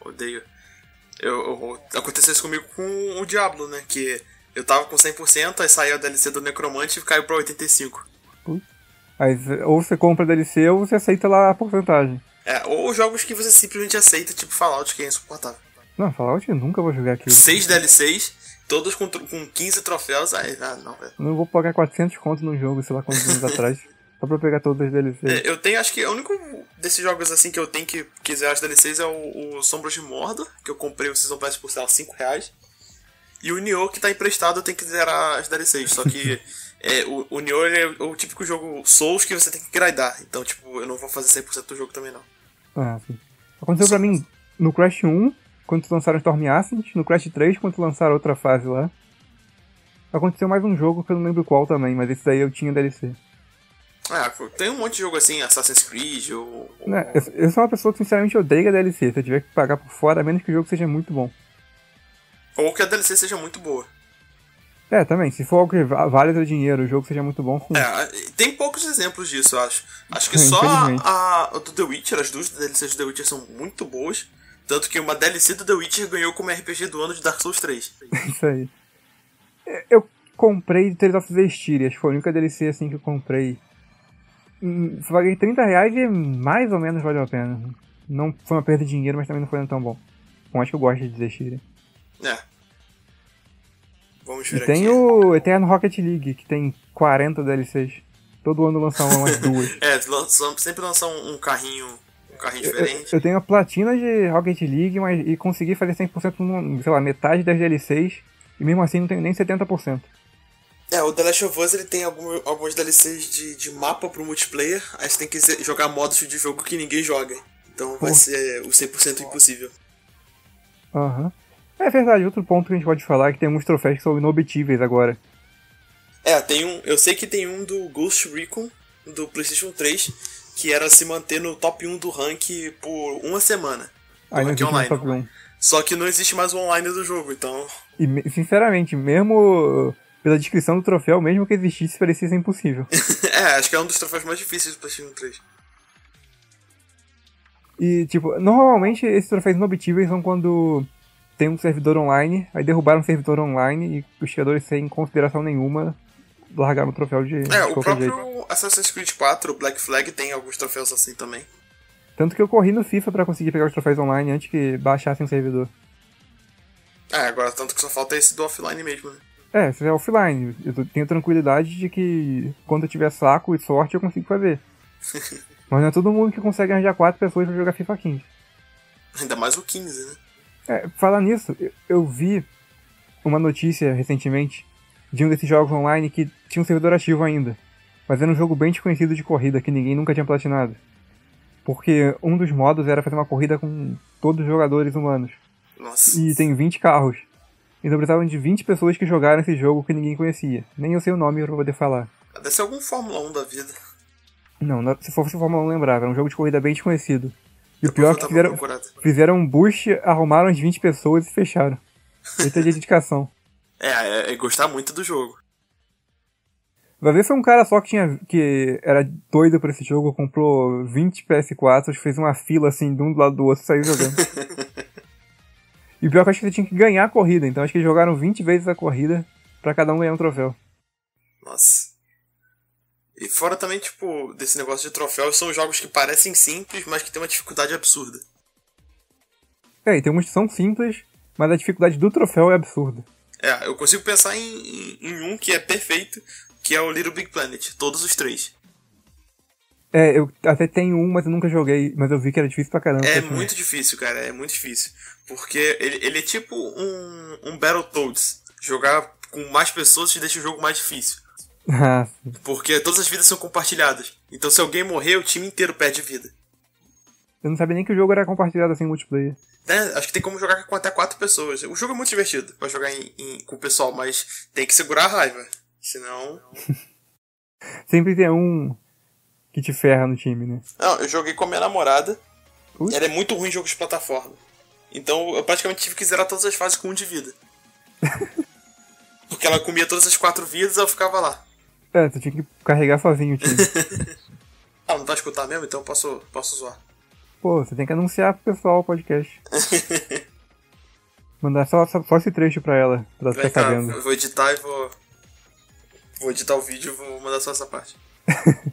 Odeio. Eu, eu- aconteceu isso comigo com o Diablo, né? Que eu tava com 100%, aí saiu a DLC do Necromante e caiu pra 85%. Aí ou você compra a DLC ou você aceita lá a porcentagem. É, ou jogos que você simplesmente aceita, tipo Fallout, que é insuportável. Não, Fallout eu nunca vou jogar aquilo. Seis DLCs, todos com, com 15 troféus, aí, ah, não, velho. Não vou pagar 400 conto num jogo, sei lá quantos anos <laughs> atrás, só pra pegar todas as DLCs. É, Eu tenho, acho que o único desses jogos assim que eu tenho que quiser as DLCs é o, o Sombras de Mordor, que eu comprei o Season Pass por, sei lá, 5 reais. E o Nioh, que tá emprestado, eu tenho que zerar as DLCs. Só que <laughs> é, o, o Nioh é o típico jogo Souls que você tem que grindar. Então, tipo, eu não vou fazer 100% do jogo também, não. Ah, sim. Aconteceu pra mim no Crash 1, quando lançaram Storm Ascent, no Crash 3 quando lançaram outra fase lá. Aconteceu mais um jogo que eu não lembro qual também, mas esse daí eu tinha DLC. Ah, tem um monte de jogo assim, Assassin's Creed ou. Não, eu, eu, sou uma pessoa que sinceramente odeia a DLC. Se eu tiver que pagar por fora, a menos que o jogo seja muito bom. Ou que a DLC seja muito boa. É, também. Se for algo que vale o dinheiro, o jogo seja muito bom. Sim. É, tem poucos exemplos disso, eu acho. Acho que <laughs> só a, a, do The Witcher, as duas DLCs do The Witcher são muito boas. Tanto que uma DLC do The Witcher ganhou como RPG do ano de Dark Souls 3. <laughs> Isso aí. Eu comprei Tales of que foi a única DLC assim que eu comprei. Hum, paguei 30 reais e mais ou menos valeu a pena. Não foi uma perda de dinheiro, mas também não foi tão bom. Bom, acho que eu gosto de Vestíria. É. Vamos ver e tem aqui. o Eterno Rocket League, que tem 40 DLCs. Todo ano lançam umas duas. <laughs> é, sempre lançam um carrinho carrinho diferente. Eu, eu, tenho a platina de Rocket League mas, e consegui fazer 100% no, sei lá, metade das DLCs. E mesmo assim não tenho nem 70%. É, o The Last of Us ele tem algum, algumas DLCs de, de mapa pro multiplayer. Aí você tem que jogar modos de jogo que ninguém joga. Então vai ser o 100% impossível. Aham. Uhum. É verdade, outro ponto que a gente pode falar é que tem alguns troféus que são inobtíveis agora. É, tem um. Eu sei que tem um do Ghost Recon do PlayStation 3 que era se manter no top 1 do rank por uma semana. Ah, rank online. Top 1. Só que não existe mais o online do jogo, então. E sinceramente, mesmo pela descrição do troféu, mesmo que existisse, parecia ser impossível. <laughs> é, acho que é um dos troféus mais difíceis do PlayStation 3. E, tipo, normalmente esses troféus inobtíveis são quando tem um servidor online, aí derrubaram um servidor online e os jogadores sem consideração nenhuma largaram o troféu de. É, de o próprio jeito. Assassin's Creed 4, Black Flag, tem alguns troféus assim também. Tanto que eu corri no FIFA para conseguir pegar os troféus online antes que baixassem o servidor. É, agora tanto que só falta esse do offline mesmo, né? É, se é offline. Eu tenho tranquilidade de que quando eu tiver saco e sorte eu consigo fazer. <laughs> Mas não é todo mundo que consegue arranjar quatro pessoas pra jogar FIFA 15. Ainda mais o 15, né? É, falar nisso, eu vi uma notícia recentemente de um desses jogos online que tinha um servidor ativo ainda. Mas era um jogo bem desconhecido de corrida que ninguém nunca tinha platinado. Porque um dos modos era fazer uma corrida com todos os jogadores humanos. Nossa. E tem 20 carros. Então precisavam de 20 pessoas que jogaram esse jogo que ninguém conhecia. Nem eu sei o nome pra poder falar. Deve ser algum Fórmula 1 da vida. Não, se fosse Fórmula 1 lembrava, era um jogo de corrida bem desconhecido. E o pior é que fizeram, fizeram um boost, arrumaram as 20 pessoas e fecharam. Eita de dedicação. <laughs> É, é, é, gostar muito do jogo. Vai ver foi um cara só que tinha que era doido por esse jogo, comprou 20 PS4, fez uma fila assim de um do lado do outro e saiu jogando. <laughs> e pior que eu acho que ele tinha que ganhar a corrida, então acho que eles jogaram 20 vezes a corrida para cada um ganhar um troféu. Nossa. E fora também, tipo, desse negócio de troféus, são jogos que parecem simples, mas que tem uma dificuldade absurda. É, e tem uns que são simples, mas a dificuldade do troféu é absurda. É, eu consigo pensar em, em, em um que é perfeito, que é o Little Big Planet, todos os três. É, eu até tenho um, mas eu nunca joguei, mas eu vi que era difícil pra caramba. É muito difícil, cara, é muito difícil. Porque ele, ele é tipo um, um Battletoads. Jogar com mais pessoas te deixa o jogo mais difícil. <laughs> Ah, Porque todas as vidas são compartilhadas. Então se alguém morrer, o time inteiro perde vida. Eu não sabia nem que o jogo era compartilhado assim multiplayer. É, acho que tem como jogar com até quatro pessoas. O jogo é muito divertido pra jogar em, em, com o pessoal, mas tem que segurar a raiva. Senão. <laughs> Sempre tem um que te ferra no time, né? Não, eu joguei com a minha namorada. Ui. Ela é muito ruim em jogos de plataforma. Então eu praticamente tive que zerar todas as fases com um de vida. <laughs> Porque ela comia todas as quatro vidas e eu ficava lá. É, tu tinha que carregar sozinho o time. <laughs> ah, não tá escutando mesmo? Então eu posso, posso zoar. Pô, você tem que anunciar pro pessoal o podcast. <laughs> Mandar só, só, só, esse trecho pra ela, pra ela ficar sabendo. Eu vou editar e vou. Vou editar o vídeo e vou mandar só essa parte. <laughs>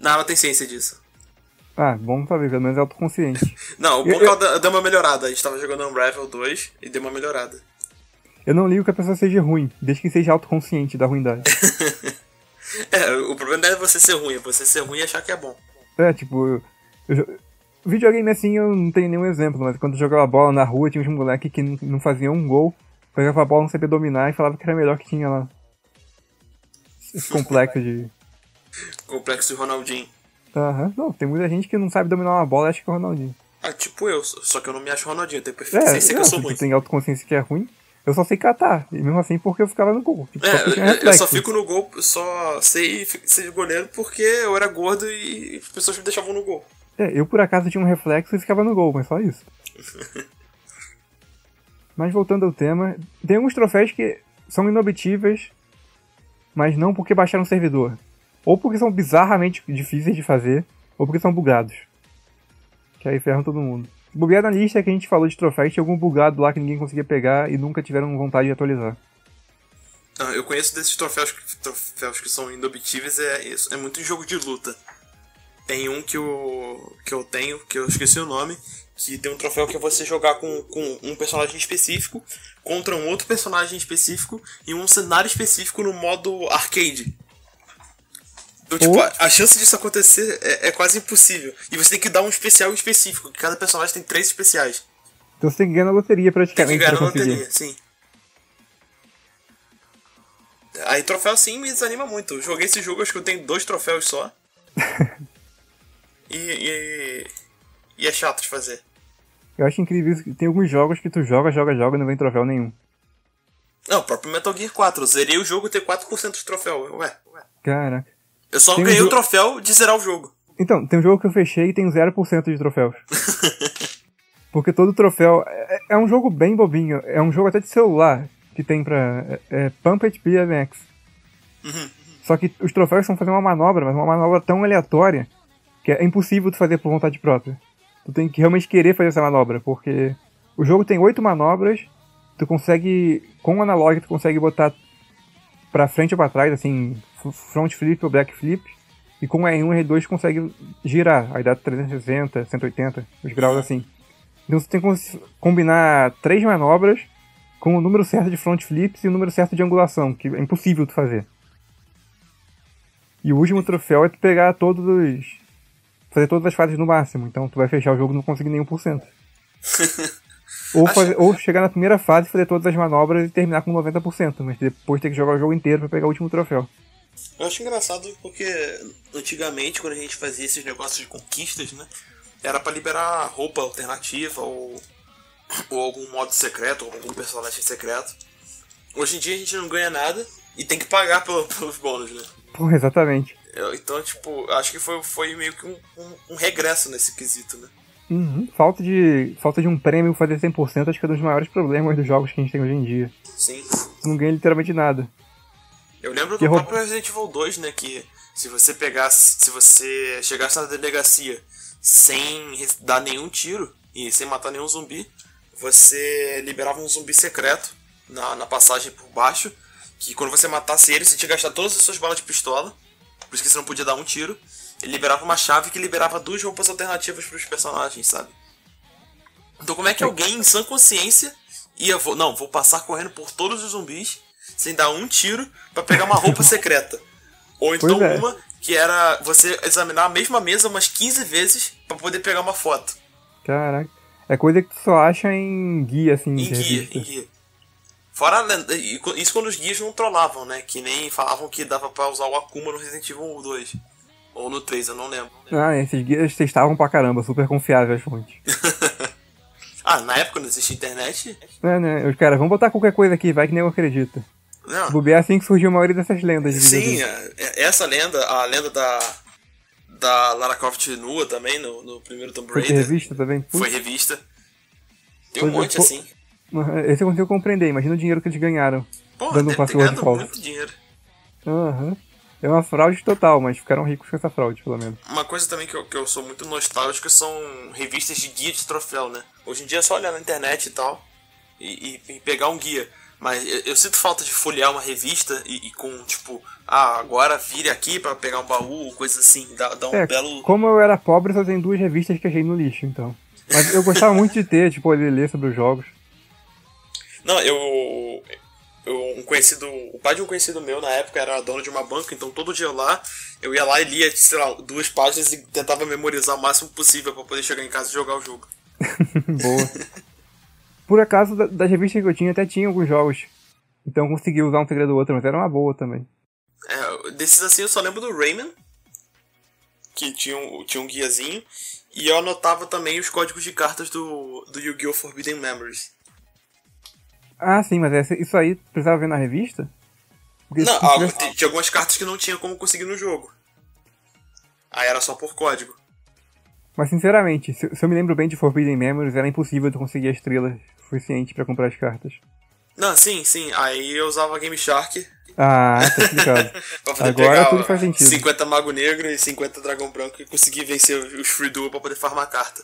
não, ela tem ciência disso. Ah, bom saber, pelo menos é autoconsciente. <laughs> não, o bom eu, é que ela deu uma melhorada. A gente tava jogando Unravel 2 e deu uma melhorada. Eu não ligo que a pessoa seja ruim, desde que seja autoconsciente da ruindade. é, o problema não é você ser ruim, é você ser ruim e achar que é bom. É, tipo, eu, eu, videogame assim eu não tenho nenhum exemplo, mas quando eu jogava bola na rua tinha uns moleques que não, não faziam um gol, pegava a bola, não sabia dominar e falava que era melhor que tinha lá. Esse complexo de. <laughs> complexo de Ronaldinho. Aham, uhum. não, tem muita gente que não sabe dominar uma bola e acha que é o Ronaldinho. Ah, tipo eu, só que eu não me acho Ronaldinho, eu tenho perfeição, é, que eu sou ruim. Tem autoconsciência que é ruim. Eu só sei catar, e mesmo assim porque eu ficava no gol. Tipo, é, eu só fico no gol, só sei ser goleiro porque eu era gordo e as pessoas me deixavam no gol. É, eu por acaso tinha um reflexo e ficava no gol, mas só isso. <laughs> mas voltando ao tema, tem alguns troféus que são inobtíveis, mas não porque baixaram o servidor. Ou porque são bizarramente difíceis de fazer, ou porque são bugados. Que aí ferram todo mundo. Buguear na lista é que a gente falou de troféus, tinha algum bugado lá que ninguém conseguia pegar e nunca tiveram vontade de atualizar. Ah, eu conheço desses troféus, troféus que são inobtíveis, é, é muito em jogo de luta. Tem um que eu, que eu tenho, que eu esqueci o nome, que tem um troféu que é você jogar com, com um personagem específico contra um outro personagem específico em um cenário específico no modo arcade. Então, tipo, a, a, chance disso acontecer é, é, quase impossível. E você tem que dar um especial específico, que cada personagem tem três especiais. Então você tem que ganhar na loteria praticamente. Tem que ganhar na loteria, sim. Aí troféu sim me desanima muito. Eu joguei esse jogo, acho que eu tenho dois troféus só. <laughs> e, e, e, é chato de fazer. Eu acho incrível isso. Tem alguns jogos que tu joga, joga, joga e não vem troféu nenhum. Não, o próprio Metal Gear 4. Eu zerei o jogo e ter 4% de troféu. Ué, ué. Caraca. Eu só tem ganhei um o troféu de zerar o jogo. Então, tem um jogo que eu fechei e tem 0% de troféus. <laughs> Porque todo troféu. É, é, um jogo bem bobinho. É um jogo até de celular que tem pra. É, é Pump HP MX. Uhum. Só que os troféus são fazer uma manobra, mas uma manobra tão aleatória que é impossível tu fazer por vontade própria. Tu tem que realmente querer fazer essa manobra, porque o jogo tem oito manobras, tu consegue. Com o analog tu consegue botar pra frente ou pra trás, assim, front flip ou back flip, e com R1 e R2 consegue girar, aí dá 360, 180, os graus assim. Então você tem que combinar três manobras com o número certo de front flips e o número certo de angulação, que é impossível tu fazer. E o último troféu é tu pegar todos os. Fazer todas as fases no máximo, então tu vai fechar o jogo e não conseguir nenhum por cento. <laughs> Ou, fazer, ou chegar na primeira fase, fazer todas as manobras e terminar com 90%, mas depois ter que jogar o jogo inteiro para pegar o último troféu. Eu acho engraçado porque antigamente, quando a gente fazia esses negócios de conquistas, né? Era para liberar roupa alternativa ou, ou algum modo secreto, ou algum personagem secreto. Hoje em dia a gente não ganha nada e tem que pagar pelo, pelos bônus, né? Pô, exatamente. Então, tipo, acho que foi, foi meio que um, um, um regresso nesse quesito, né? Uhum. Falta, de, falta de um prêmio fazer 100% acho que é um dos maiores problemas dos jogos que a gente tem hoje em dia. Sim. Tu não ganha literalmente nada. Eu lembro do próprio Resident Evil 2, né? Que se você pegasse. Se você chegasse na delegacia sem dar nenhum tiro e sem matar nenhum zumbi, você liberava um zumbi secreto na, na passagem por baixo. Que quando você matasse ele, você tinha que gastar todas as suas balas de pistola. Por isso que você não podia dar um tiro. Ele liberava uma chave que liberava duas roupas alternativas para os personagens, sabe? Então como é que alguém em sã consciência ia. Não, vou passar correndo por todos os zumbis sem dar um tiro para pegar uma roupa <laughs> secreta. Ou então é. uma que era você examinar a mesma mesa umas 15 vezes para poder pegar uma foto. Caraca. É coisa que tu só acha em guia, assim. Em guia, em guia. Fora isso quando os guias não trollavam, né? Que nem falavam que dava para usar o Akuma no Resident Evil 2. Ou no 3, eu não lembro. Ah, esses guias testavam pra caramba, super confiáveis as fontes. <laughs> ah, na época não existia internet? É, né? Os caras, vamos botar qualquer coisa aqui, vai que nem eu acredito. Não. Bobear assim que surgiu a maioria dessas lendas. De Sim, é, é, essa lenda, a lenda da, da Lara Croft nua também, no, no primeiro Tomb Raider. Foi revista também? Putz. Foi revista. Tem um monte assim. <laughs> Esse eu consigo compreender, imagina o dinheiro que eles ganharam. Porra, dando um password falso. muito dinheiro. Uhum. É uma fraude total, mas ficaram ricos com essa fraude, pelo menos. Uma coisa também que eu, que eu sou muito nostálgico são revistas de guia de troféu, né? Hoje em dia é só olhar na internet e tal e, e, e pegar um guia. Mas eu, eu, sinto falta de folhear uma revista e, e com, tipo, ah, agora vire aqui para pegar um baú, coisa assim, dá, dá um é, belo. Como eu era pobre, só tem duas revistas que achei no lixo, então. Mas eu gostava muito de ter, <laughs> tipo, ler sobre os jogos. Não, eu. Eu, um conhecido. O pai de um conhecido meu na época era dono de uma banca, então todo dia lá eu ia lá e lia, sei lá, duas páginas e tentava memorizar o máximo possível para poder chegar em casa e jogar o jogo. <laughs> Boa. Por acaso, das revistas que eu tinha, até tinha alguns jogos. Então eu consegui usar um segredo ou outro, mas era uma boa também. É, desses assim eu só lembro do Rayman. que tinha um, tinha um guiazinho. E eu anotava também os códigos de cartas do, do Yu-Gi-Oh! Forbidden Memories. Ah, sim, mas isso aí precisava ver na revista? Porque não, tivesse... tinha algumas cartas que não tinha como conseguir no jogo. Aí era só por código. Mas sinceramente, se, se eu me lembro bem de Forbidden Memories, era impossível de conseguir as estrelas suficientes para comprar as cartas. Não, sim, sim. Aí eu usava Game Shark. Ah, tá explicado. <laughs> Agora tudo faz sentido. 50 Mago Negro e 50 Dragão Branco e conseguir vencer os Free Duel pra poder farmar a carta.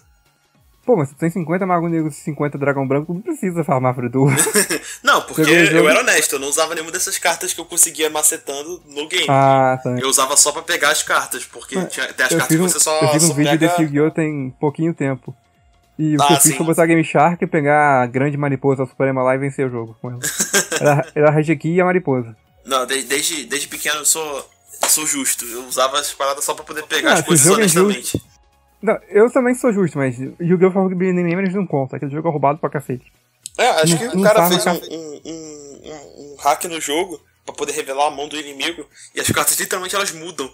Pô, mas se tu tem 50 Mago Negro e 50 Dragão Branco, não precisa farmar Free Duel. <laughs> não, porque eu era honesto, eu não usava nenhuma dessas cartas que eu conseguia macetando no game. Ah, tá. Eu usava só pra pegar as cartas, porque tinha, tem as cartas um, que você só Eu fiz um vídeo pega... desse Yu-Gi-Oh! tem pouquinho tempo. E o Ah, que eu fiz foi botar Game Shark, pegar a grande mariposa Suprema lá e vencer o jogo com ela. <laughs> Era, era a Hajeki e a mariposa. Não, de- desde, desde pequeno eu sou, sou justo. Eu usava as paradas só pra poder pegar Ah, as o coisas é honestamente. Não, eu também sou justo, mas Yu-Gi-Oh! Forbidden Memories não conta, aquele jogo é roubado pra cacete. É, acho Não- que o cara fez um, um, um, um- hack no jogo pra poder revelar a mão do inimigo e as cartas literalmente elas mudam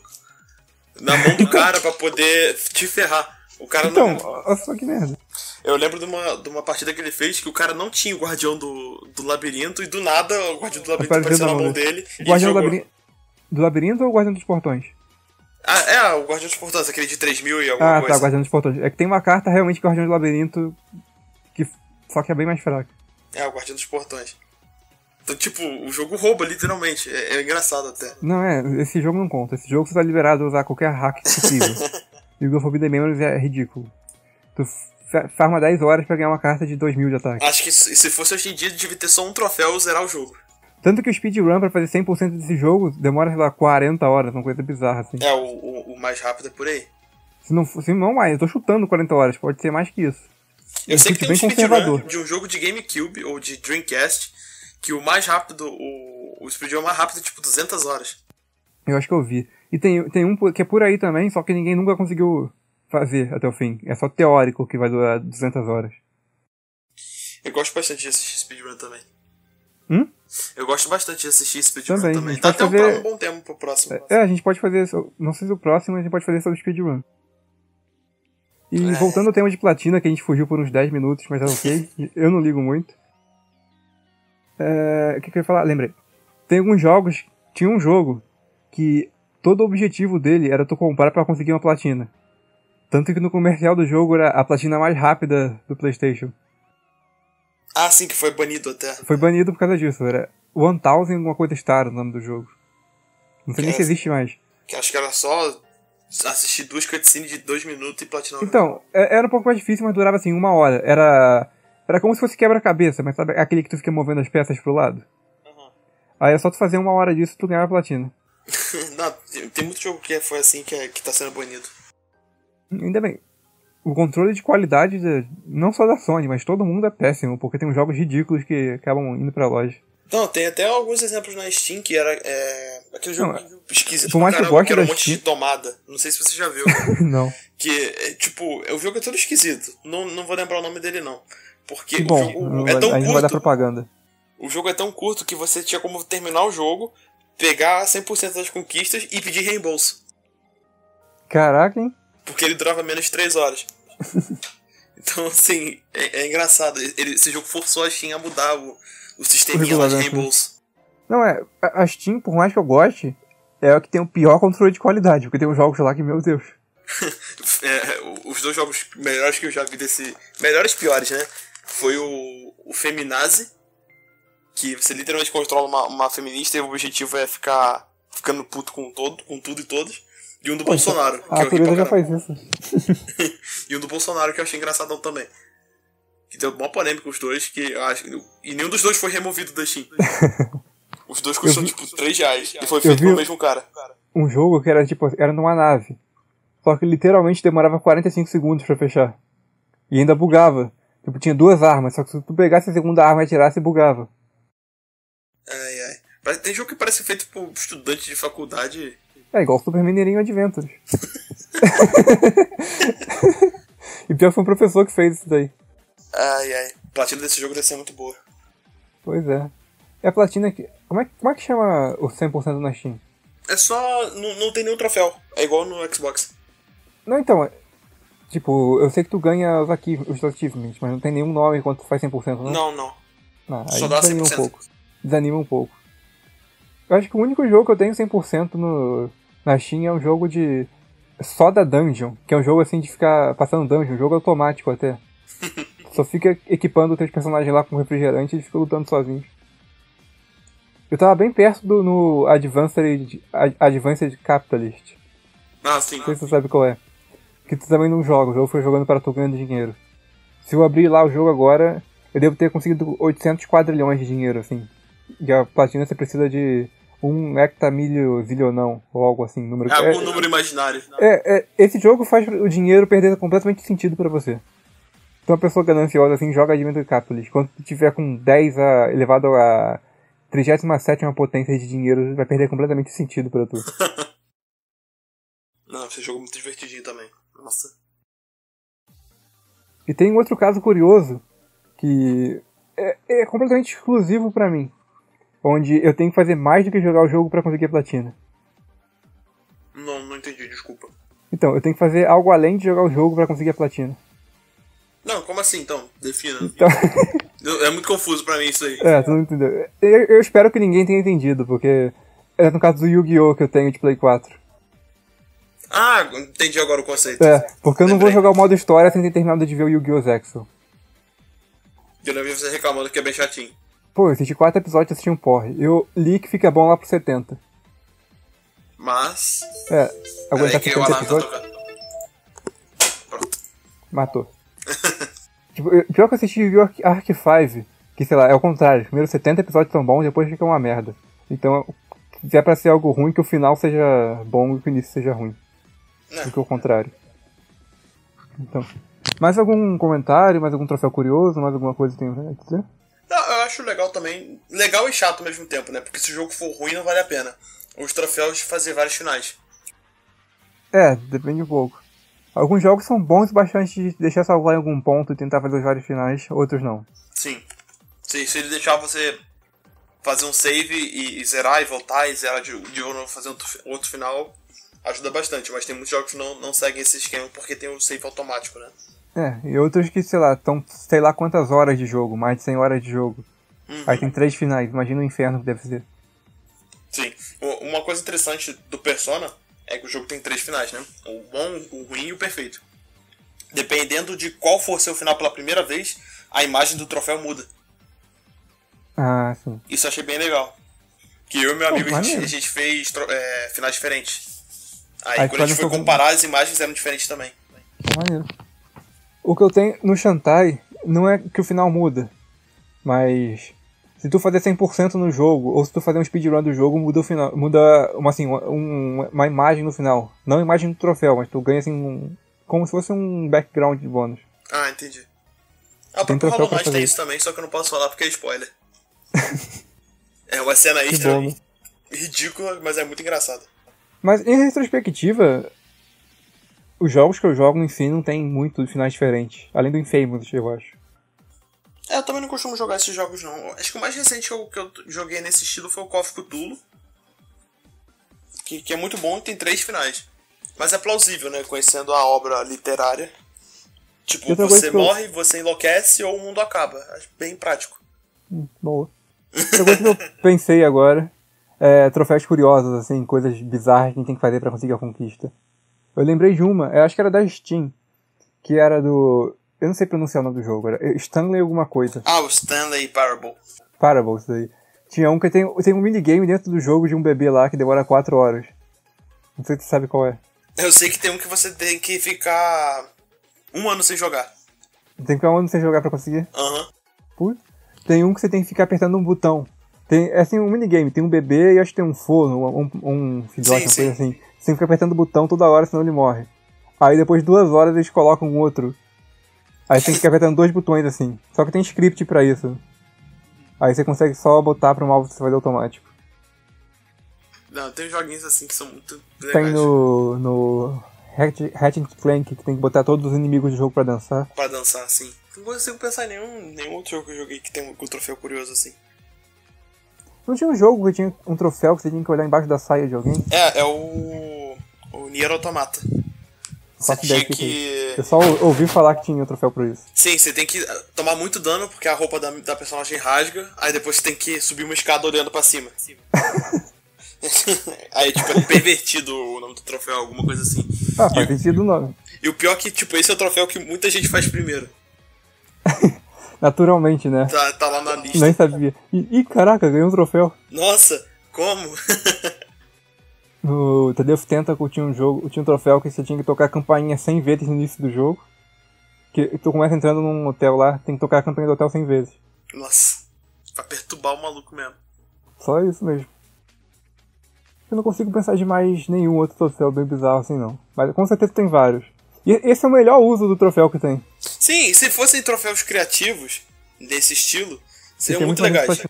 na mão do <laughs> cara pra poder te ferrar. O cara Então, não. olha só que merda. Eu lembro de uma, de uma partida que ele fez que o cara não tinha o guardião do, do labirinto e do nada o guardião do labirinto Apareceu na mão dele. O Guardião do labirinto, do labirinto ou o Guardião dos Portões? Ah, é, o guardião dos portões, aquele de 3 mil e alguma Ah, coisa. tá, Guardião dos Portões. É que tem uma carta realmente Guardião do Labirinto, que, só que é bem mais fraca. É, o guardião dos portões. Então, tipo, o jogo rouba, literalmente. É, é engraçado até. Não, é, esse jogo não conta. Esse jogo você tá liberado a usar qualquer hack possível. e o Forbidden Memories é ridículo. Tu fa- farma 10 horas pra ganhar uma carta de 2 mil de ataque. Acho que se se fosse hoje em dia, devia ter só um troféu e zerar o jogo. Tanto que o speedrun pra fazer 100% desse jogo demora, sei lá, 40 horas, uma coisa bizarra assim. É, o, o, o mais rápido é por aí. Se não, se não mais, eu tô chutando 40 horas, pode ser mais que isso. Eu Um sei que tem um speedrun de um jogo de GameCube ou de Dreamcast que o mais rápido, o, o speedrun mais rápido é tipo 200 horas. Eu acho que eu vi. E tem, tem um que é por aí também, só que ninguém nunca conseguiu fazer até o fim. É só teórico que vai durar 200 horas. Eu gosto bastante de assistir speedrun também. Hum? Eu gosto bastante de assistir speedrun Também, também. Dá até um, fazer- um bom tempo pro próximo. É, a gente pode fazer, não sei se o próximo, mas a gente pode fazer sobre speedrun. E É. voltando ao tema de platina, que a gente fugiu por uns 10 minutos, mas é ok. <laughs> eu não ligo muito. É, o que, que eu ia falar? Lembrei. Tem alguns jogos, tinha um jogo que todo o objetivo dele era tu comprar pra conseguir uma platina. Tanto que no comercial do jogo era a platina mais rápida do PlayStation. Ah, sim, que foi banido até. Foi banido por causa disso. Era 1000 alguma coisa Star o nome do jogo. Não sei nem se Caraca. existe mais. Que acho que era só assistir duas cutscenes de dois minutos e platinar. o jogo. Então, é- era um pouco mais difícil, mas durava assim uma hora. Era. Era como se fosse quebra-cabeça, mas sabe aquele que tu fica movendo as peças pro lado? Uhum. Aí é só tu fazer uma hora disso e tu ganhava a platina. <laughs> Não, tem- tem muito jogo que foi assim que, é, que tá sendo banido. Ainda bem. O controle de qualidade, de- não só da Sony, mas todo mundo é péssimo, porque tem uns jogos ridículos que acabam indo pra loja. Não, tem até alguns exemplos na Steam que era é, aquele jogo Não, esquisito por mais pra caramba, que era um monte de Steam- tomada. Não sei se você já viu. <laughs> não. que, é, tipo, o jogo é todo esquisito. Não, não vou lembrar o nome dele, não. Porque Que o bom, jogo não é tão não vai dar curto. propaganda. O jogo é tão curto que você tinha como terminar o jogo, pegar 100% das conquistas e pedir reembolso. Caraca, hein? Porque ele durava menos de 3 horas. <laughs> então, assim, é, é engraçado. Ele- esse jogo forçou a Steam a mudar o, o sisteminha lá de né? reembolso. Não, é. A Steam, por mais que eu goste, é o que tem o pior controle de qualidade, porque tem uns jogos lá que, meu Deus. <laughs> É, os dois jogos melhores que eu já vi desse. Melhores piores, né? Foi o, o Feminazi, que você literalmente controla uma, uma feminista e o objetivo é ficar ficando puto com, todo, com tudo e todos. E um do Bolsonaro, que A eu ri pra natureza já faz isso. <laughs> E um do Bolsonaro que eu achei engraçadão também. Que deu uma polêmica os dois, que eu acho. E nenhum dos dois foi removido da Steam. <laughs> Os dois custam, vi- tipo, 3 reais. E foi feito pelo mesmo cara. Um jogo que era tipo, era numa nave. Só que literalmente demorava 45 segundos pra fechar. E ainda bugava. Tipo, tinha duas armas, só que se tu pegasse a segunda arma e atirasse, bugava. Ai, ai. Tem jogo que parece feito por estudante de faculdade. É igual Super Mineirinho Adventures. <laughs> e pior foi um professor que fez isso daí. Ai, ai. A platina desse jogo deve ser muito boa. Pois é. É a platina que. Como é, como é que chama o 100% na Steam? É só. Não, não tem nenhum troféu. É igual no Xbox. Não, então, tipo, eu sei que tu ganha os, aqui, os achievements, mas não tem nenhum nome enquanto tu faz 100%, né? Não, não. Ah, aí Só dá desanima 100%. um pouco. Desanima um pouco. Eu acho que o único jogo que eu tenho 100% no, na Steam é um jogo de... Só da Dungeon, que é um jogo assim de ficar passando dungeon, um jogo automático até. <laughs> Só fica equipando os teus personagens lá com refrigerante e fica lutando sozinho. Eu tava bem perto do no Advanced, Advanced Capitalist. Ah, sim. Não sei se você sabe qual é. Que tu também não joga, o jogo foi jogando para tu ganhando dinheiro. Se eu abrir lá o jogo agora, eu devo ter conseguido 800 quadrilhões de dinheiro, assim. E a platina você precisa de um hectamilho zilionão, ou algo assim. Número... É algum é, número imaginário. É, é, esse jogo faz o dinheiro perder completamente sentido para você. Então uma pessoa gananciosa assim joga Adventure Capitalist. Quando tu tiver com 10 a, elevado a 37 potência de dinheiro vai perder completamente sentido pra tu. <laughs> Não, esse jogo é muito divertidinho também. Nossa. E tem um outro caso curioso que é, é completamente exclusivo para mim. Onde eu tenho que fazer mais do que jogar o jogo para conseguir a platina. Não, não entendi, desculpa. Então, eu tenho que fazer algo além de jogar o jogo para conseguir a platina. Não, como assim então? Defina. Então... <laughs> é muito confuso pra mim isso aí. É, tu não entendeu. Eu, eu espero que ninguém tenha entendido, porque é no caso do Yu-Gi-Oh! que eu tenho de Play 4. Ah, entendi agora o conceito. É, porque eu não vou jogar o modo história sem ter terminado de ver o Yu-Gi-Oh! Zexel. Eu não vi você reclamando que é bem chatinho. Pô, eu assisti 4 episódios e assisti um porre. Eu li que fica bom lá pro 70. Mas. É, aguentar 70 episódios. Pronto. Matou. <laughs> tipo, pior que eu assisti Yu Arc 5, que sei lá, é o contrário. Primeiro 70 episódios são bons, depois fica uma merda. Então, se é pra ser algo ruim, que o final seja bom e que o início seja ruim. Não. Do que o contrário. Então. Mais algum comentário, mais algum troféu curioso, mais alguma coisa que tem a dizer? Acho legal também. Legal e chato ao mesmo tempo, né? Porque se o jogo for ruim, não vale a pena. Os troféus de fazer vários finais. É, depende um pouco. Alguns jogos são bons bastante de deixar salvar em algum ponto e tentar fazer os vários finais, outros não. Sim. Se, se ele deixar você fazer um save e, e zerar e voltar e zerar de, de novo fazer outro, outro final, ajuda bastante. Mas tem muitos jogos que não, não seguem esse esquema porque tem o um save automático, né? É, e outros que, sei lá, estão sei lá quantas horas de jogo, mais de 100 horas de jogo. Uhum. Aí tem três finais, imagina o inferno que deve ser. Sim. Uma coisa interessante do Persona é que o jogo tem três finais, né? O bom, o ruim e o perfeito. Dependendo de qual for seu final pela primeira vez, a imagem do troféu muda. Ah, sim. Isso eu achei bem legal. Que eu e meu amigo, oh, a, gente, a, gente, fez é, finais diferentes. Aí, Aí quando a gente foi comparar, as imagens eram diferentes também. Maneiro. O que eu tenho no Shantai não é que o final muda, mas se tu fazer 100% no jogo, ou se tu fazer um speedrun do jogo, muda o final, muda uma, assim, uma, uma imagem no final. Não a imagem do troféu, mas tu ganha assim um, como se fosse um background de bônus. Ah, entendi. Ah, o próprio Hollow Knight tem isso também, só que eu não posso falar porque é spoiler. <laughs> é uma cena extra bom, né? ridícula, mas é muito engraçada. Mas em retrospectiva, os jogos que eu jogo em si não tem muitos finais diferentes. Além do Infamous, eu acho. É, eu também não costumo jogar esses jogos, não. Acho que o mais recente que eu, que eu joguei nesse estilo foi o Call of Cthulhu. Que, que é muito bom e tem três finais. Mas é plausível, né? Conhecendo a obra literária. Tipo, você morre, eu... você enlouquece ou o mundo acaba. Acho bem prático. Hum, boa. Outra coisa que eu <laughs> pensei agora é troféus curiosos, assim, coisas bizarras que a gente tem que fazer para conseguir a conquista. Eu lembrei de uma, eu acho que era da Steam, que era do eu não sei pronunciar o nome do jogo, era Stanley alguma coisa. Ah, o Stanley Parable. Parable, isso daí. Tinha um que tem, tem um minigame dentro do jogo de um bebê lá que demora 4 horas. Não sei se você sabe qual é. Eu sei que tem um que você tem que ficar um ano sem jogar. Tem que ficar um ano sem jogar pra conseguir? Aham. Uhum. Tem um que você tem que ficar apertando um botão. Tem, é assim, um minigame, tem um bebê e acho que tem um forno, um, um filhote, uma coisa assim. Você tem que ficar apertando o botão toda hora, senão ele morre. Aí depois de duas horas eles colocam um outro. Aí você tem que ficar apertando dois botões assim. Só que tem script pra isso. Aí você consegue só botar pro mouse você fazer automático. Não, tem joguinhos assim que são muito legais. Tem no. no. Hatching Clank que tem que botar todos os inimigos do jogo pra dançar. Pra dançar, sim. Não consigo pensar em nenhum, nenhum outro jogo que eu joguei que tem um, um troféu curioso assim. Não tinha um jogo que tinha um troféu que você tinha que olhar embaixo da saia de alguém? É, é o. O Nier Automata. Você tinha que. que... Eu só ouvi falar que tinha troféu por isso. Sim, você tem que tomar muito dano porque a roupa da, da personagem rasga, aí depois você tem que subir uma escada olhando pra cima. <laughs> aí, tipo, é pervertido o nome do troféu, alguma coisa assim. Ah, faz sentido o nome. E o pior é que, tipo, esse é o troféu que muita gente faz primeiro. <laughs> Naturalmente, né? Tá, tá lá na lista. Nem sabia. Ih, caraca, ganhei um troféu. Nossa, como? <laughs> no The Death Tentacle tinha um jogo, tinha um troféu que você tinha que tocar a campainha 100 vezes no início do jogo. Que tu começa entrando num hotel lá, tem que tocar a campainha do hotel 100 vezes. Nossa, pra perturbar o maluco mesmo. Só isso mesmo. Eu não consigo pensar de mais nenhum outro troféu bem bizarro assim, não. Mas com certeza tem vários. E esse é o melhor uso do troféu que tem. Sim, se fossem troféus criativos desse estilo, seriam muito, muito legais.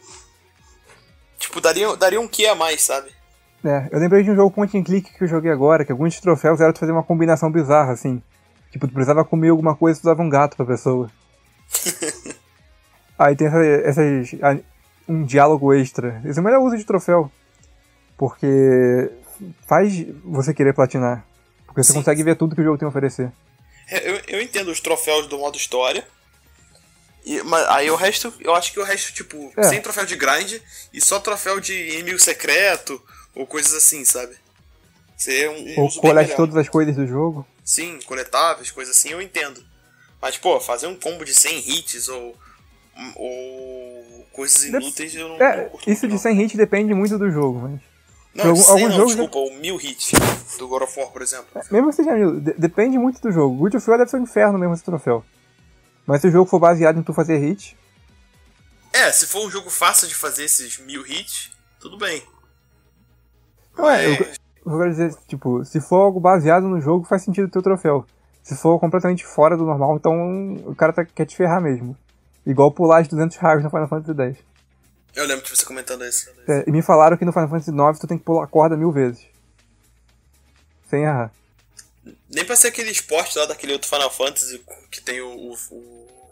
Tipo, daria, daria um que a mais, sabe? É, eu lembrei de um jogo point and click que eu joguei agora, que alguns troféus eram de fazer uma combinação bizarra, assim. Tipo, tu precisava comer alguma coisa e tu dava um gato pra pessoa. <laughs> Aí tem essas, essas, um diálogo extra. Esse é o melhor uso de troféu. Porque faz você querer platinar. Porque você Sim. consegue ver tudo que o jogo tem a oferecer. É, eu, eu entendo os troféus do modo história. E, mas aí o resto, eu acho que o resto, tipo, é. sem troféu de grind e só troféu de inimigo secreto ou coisas assim, sabe? Ser um, um ou colete todas as coisas do jogo. Sim, coletáveis, coisas assim, eu entendo. Mas, pô, fazer um combo de 100 hits ou, ou coisas inúteis eu não, é, não curto, Isso de 100 hits depende muito do jogo, mas... Não, algum, 100 alguns não, jogos desculpa, o mil hits do God of War, por exemplo. É, mesmo que seja mil, de depende muito do jogo. Good of War deve ser um inferno mesmo esse troféu. Mas se o jogo for baseado em tu fazer hit. É, se for um jogo fácil de fazer esses mil hits, tudo bem. Não é, eu, eu quero dizer, tipo, se for algo baseado no jogo, faz sentido ter o troféu. Se for completamente fora do normal, então o cara tá, quer te ferrar mesmo. Igual pular de 200 raios no Final Fantasy X. Eu lembro de você comentando isso. É, e me falaram que no Final Fantasy IX tu tem que pular a corda mil vezes. Sem errar. Nem pra ser aquele esporte lá daquele outro Final Fantasy que tem o. o, o...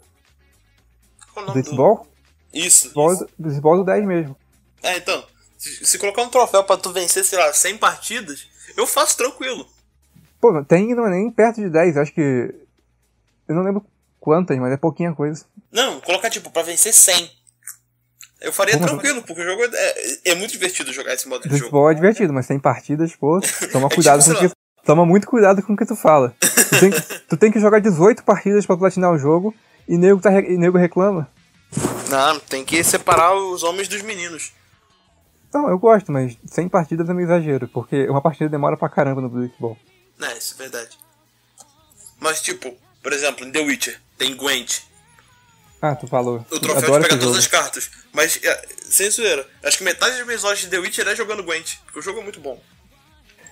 Qual é o nome Blitzball? Do... Isso. Blitzball do 10 mesmo. É, então. Se, se, colocar um troféu pra tu vencer, sei lá, 100 partidas, eu faço tranquilo. Pô, tem não é nem perto de 10, acho que. Eu não lembro quantas, mas é pouquinha coisa. Não, colocar tipo pra vencer 100. Eu faria Como tranquilo, porque o jogo é, é, muito divertido jogar esse modo de jogo. Futebol é divertido, mas tem partidas, pô, <laughs> toma é cuidado tipo, com o que. Toma muito cuidado com o que tu fala. Tu tem, <laughs> tu tem que jogar 18 partidas pra platinar o jogo e nego, tá, e nego reclama. Não, tem que separar os homens dos meninos. Não, eu gosto, mas 100 partidas é meio exagero, porque uma partida demora pra caramba no Blitzball. É, isso é verdade. Mas, tipo, por exemplo, em The Witcher, tem Gwent. Ah, tu falou. O troféu de pegar todas as cartas. Mas, é, sem zoeira, acho que metade das minhas horas de The Witcher é jogando Gwent, porque o jogo é muito bom.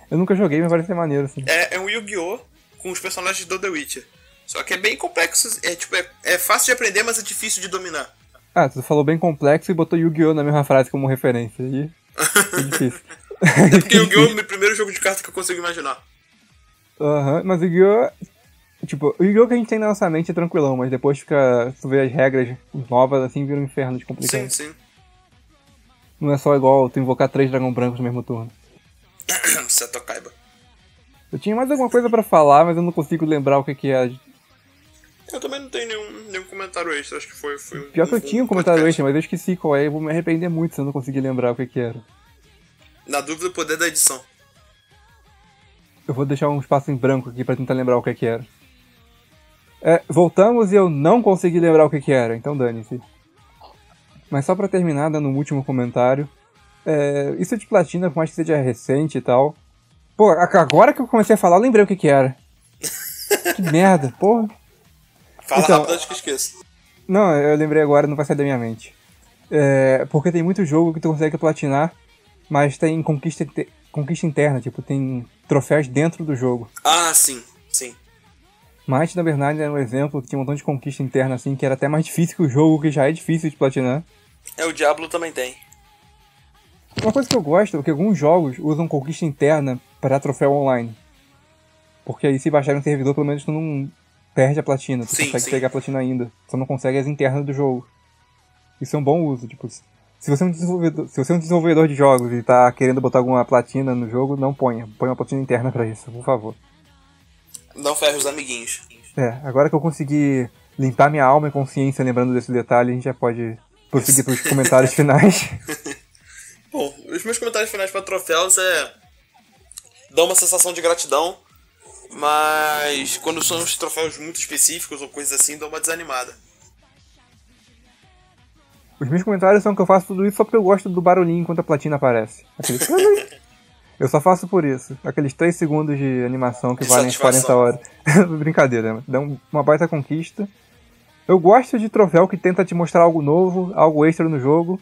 Eu nunca joguei, mas parece ser maneiro, assim. É, é um Yu-Gi-Oh! com os personagens do The Witcher. Só que é bem complexo, é, tipo, é, é fácil de aprender, mas é difícil de dominar. Ah, tu falou bem complexo e botou Yu-Gi-Oh! na mesma frase como referência. E... é difícil. <laughs> é porque Yu-Gi-Oh! é o meu primeiro jogo de carta que eu consigo imaginar. Aham, uhum, mas Yu-Gi-Oh! Tipo, o Yu-Gi-Oh! que a gente tem na nossa mente é tranquilão, mas depois fica. Tu vê as regras novas assim, vira um inferno de complicado. Sim, sim. Não é só igual tu invocar três dragão brancos no mesmo turno. <coughs> Seto Kaiba. Eu tinha mais alguma coisa para falar, mas eu não consigo lembrar o que, que é. Eu também não tenho nenhum, nenhum comentário extra, acho que foi. foi um, Pior que eu tinha um comentário podcast. extra, mas eu esqueci qual é, eu vou me arrepender muito se eu não conseguir lembrar o que, que era. Na dúvida, o poder da edição. Eu vou deixar um espaço em branco aqui para tentar lembrar o que, que era. É, voltamos e eu não consegui lembrar o que, que era, então dane-se. Mas só para terminar, dando um último comentário. É, isso de platina, por mais que seja recente e tal. Pô, agora que eu comecei a falar, eu lembrei o que, que era. <laughs> que merda, porra. Fala então, rápido antes que eu esqueça. Não, eu lembrei agora, não vai sair da minha mente. É, porque tem muito jogo que tu consegue platinar, mas tem conquista, conquista interna, tipo, tem troféus dentro do jogo. Ah, sim, sim. Might, na verdade, era um exemplo que tinha um montão de conquista interna, assim, que era até mais difícil que o jogo, que já é difícil de platinar. É, o Diablo também tem. Uma coisa que eu gosto é que alguns jogos usam conquista interna para troféu online. Porque aí se baixar um servidor, pelo menos tu não perde a platina, tu sim, consegue sim. pegar a platina ainda. Só não consegue as internas do jogo. Isso é um bom uso, tipo, se você é um desenvolvedor, se você é um desenvolvedor de jogos e tá querendo botar alguma platina no jogo, não ponha. Põe uma platina interna para isso, por favor. Não ferre os amiguinhos. É, agora que eu consegui limpar minha alma e consciência lembrando desse detalhe, a gente já pode prosseguir para os comentários <laughs> finais. Bom, os meus comentários finais para troféus é. dá uma sensação de gratidão, mas quando são os troféus muito específicos ou coisas assim, dá uma desanimada. Os meus comentários são que eu faço tudo isso só porque eu gosto do barulhinho enquanto a platina aparece. <laughs> Eu só faço por isso. Aqueles 3 segundos de animação que valem 40 horas. <laughs> Brincadeira, dá uma baita conquista. Eu gosto de troféu que tenta te mostrar algo novo, algo extra no jogo.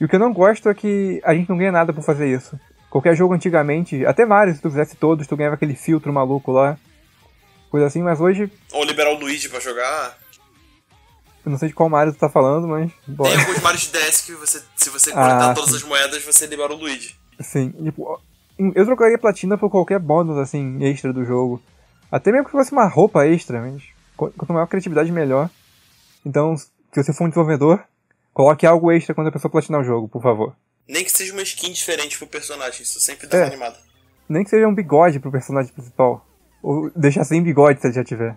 E o que eu não gosto é que a gente não ganha nada por fazer isso. Qualquer jogo antigamente, até Mario, se tu fizesse todos, tu ganhava aquele filtro maluco lá. Coisa assim, mas hoje. Ou liberar o Luigi pra jogar. Eu não sei de qual Mario tu tá falando, mas. Bora. Tem alguns Marios de DS que você, se você coletar ah, todas as moedas, você libera o Luigi. Sim, tipo, eu trocaria platina por qualquer bônus, assim, extra do jogo. Até mesmo que fosse uma roupa extra, mas quanto maior a criatividade, melhor. Então, se você for um desenvolvedor, coloque algo extra quando a pessoa platinar o jogo, por favor. Nem que seja uma skin diferente pro personagem, isso sempre dá é. animado. Nem que seja um bigode pro personagem principal. Ou deixar sem bigode se ele já tiver.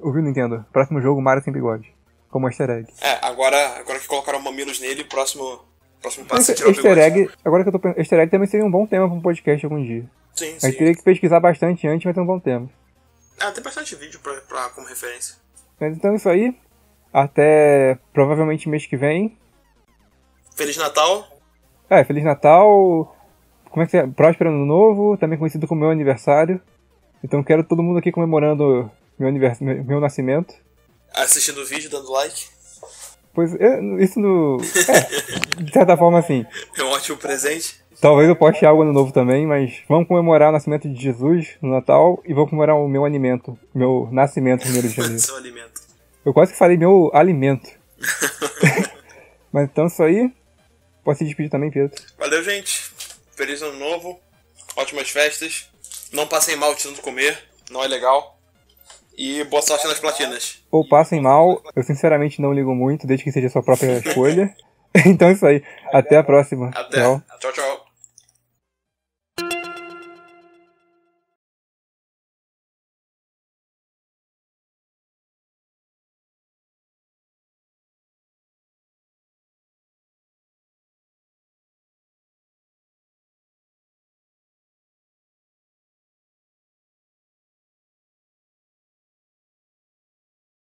Ouviu, Nintendo? Próximo jogo, Mario sem bigode. Como easter egg. É, agora, agora que colocaram mamilos nele, o próximo, próximo passo é tirar easter o bigode. Egg, agora que eu tô pensando, easter egg também seria um bom tema pra um podcast algum dia. Sim, sim. A gente teria que pesquisar bastante antes, mas é um bom tema. Ah, tem bastante vídeo pra, pra, como referência. Mas então é isso aí. Até provavelmente mês que vem. Feliz Natal. É, Feliz Natal. Como é que é? Próspero Ano Novo, também conhecido como meu aniversário. Então quero todo mundo aqui comemorando meu, anivers... meu nascimento. Assistindo o vídeo, dando like. Pois, é, isso no. É, de certa forma, assim. É um ótimo presente. Talvez eu poste algo no novo também, mas vamos comemorar o nascimento de Jesus no Natal e vou comemorar o meu alimento, meu nascimento primeiro de janeiro. <laughs> Seu alimento. Eu quase que falei meu alimento. <laughs> mas então isso aí. Pode se despedir também, Pedro. Valeu, gente. Feliz ano novo. Ótimas festas. Não passem mal de tanto comer. Não é legal. E boa sorte nas platinas. Ou passem mal, eu sinceramente não ligo muito, desde que seja a sua própria <laughs> escolha. então é isso aí. Até a próxima. Até. Tchau, tchau. tchau.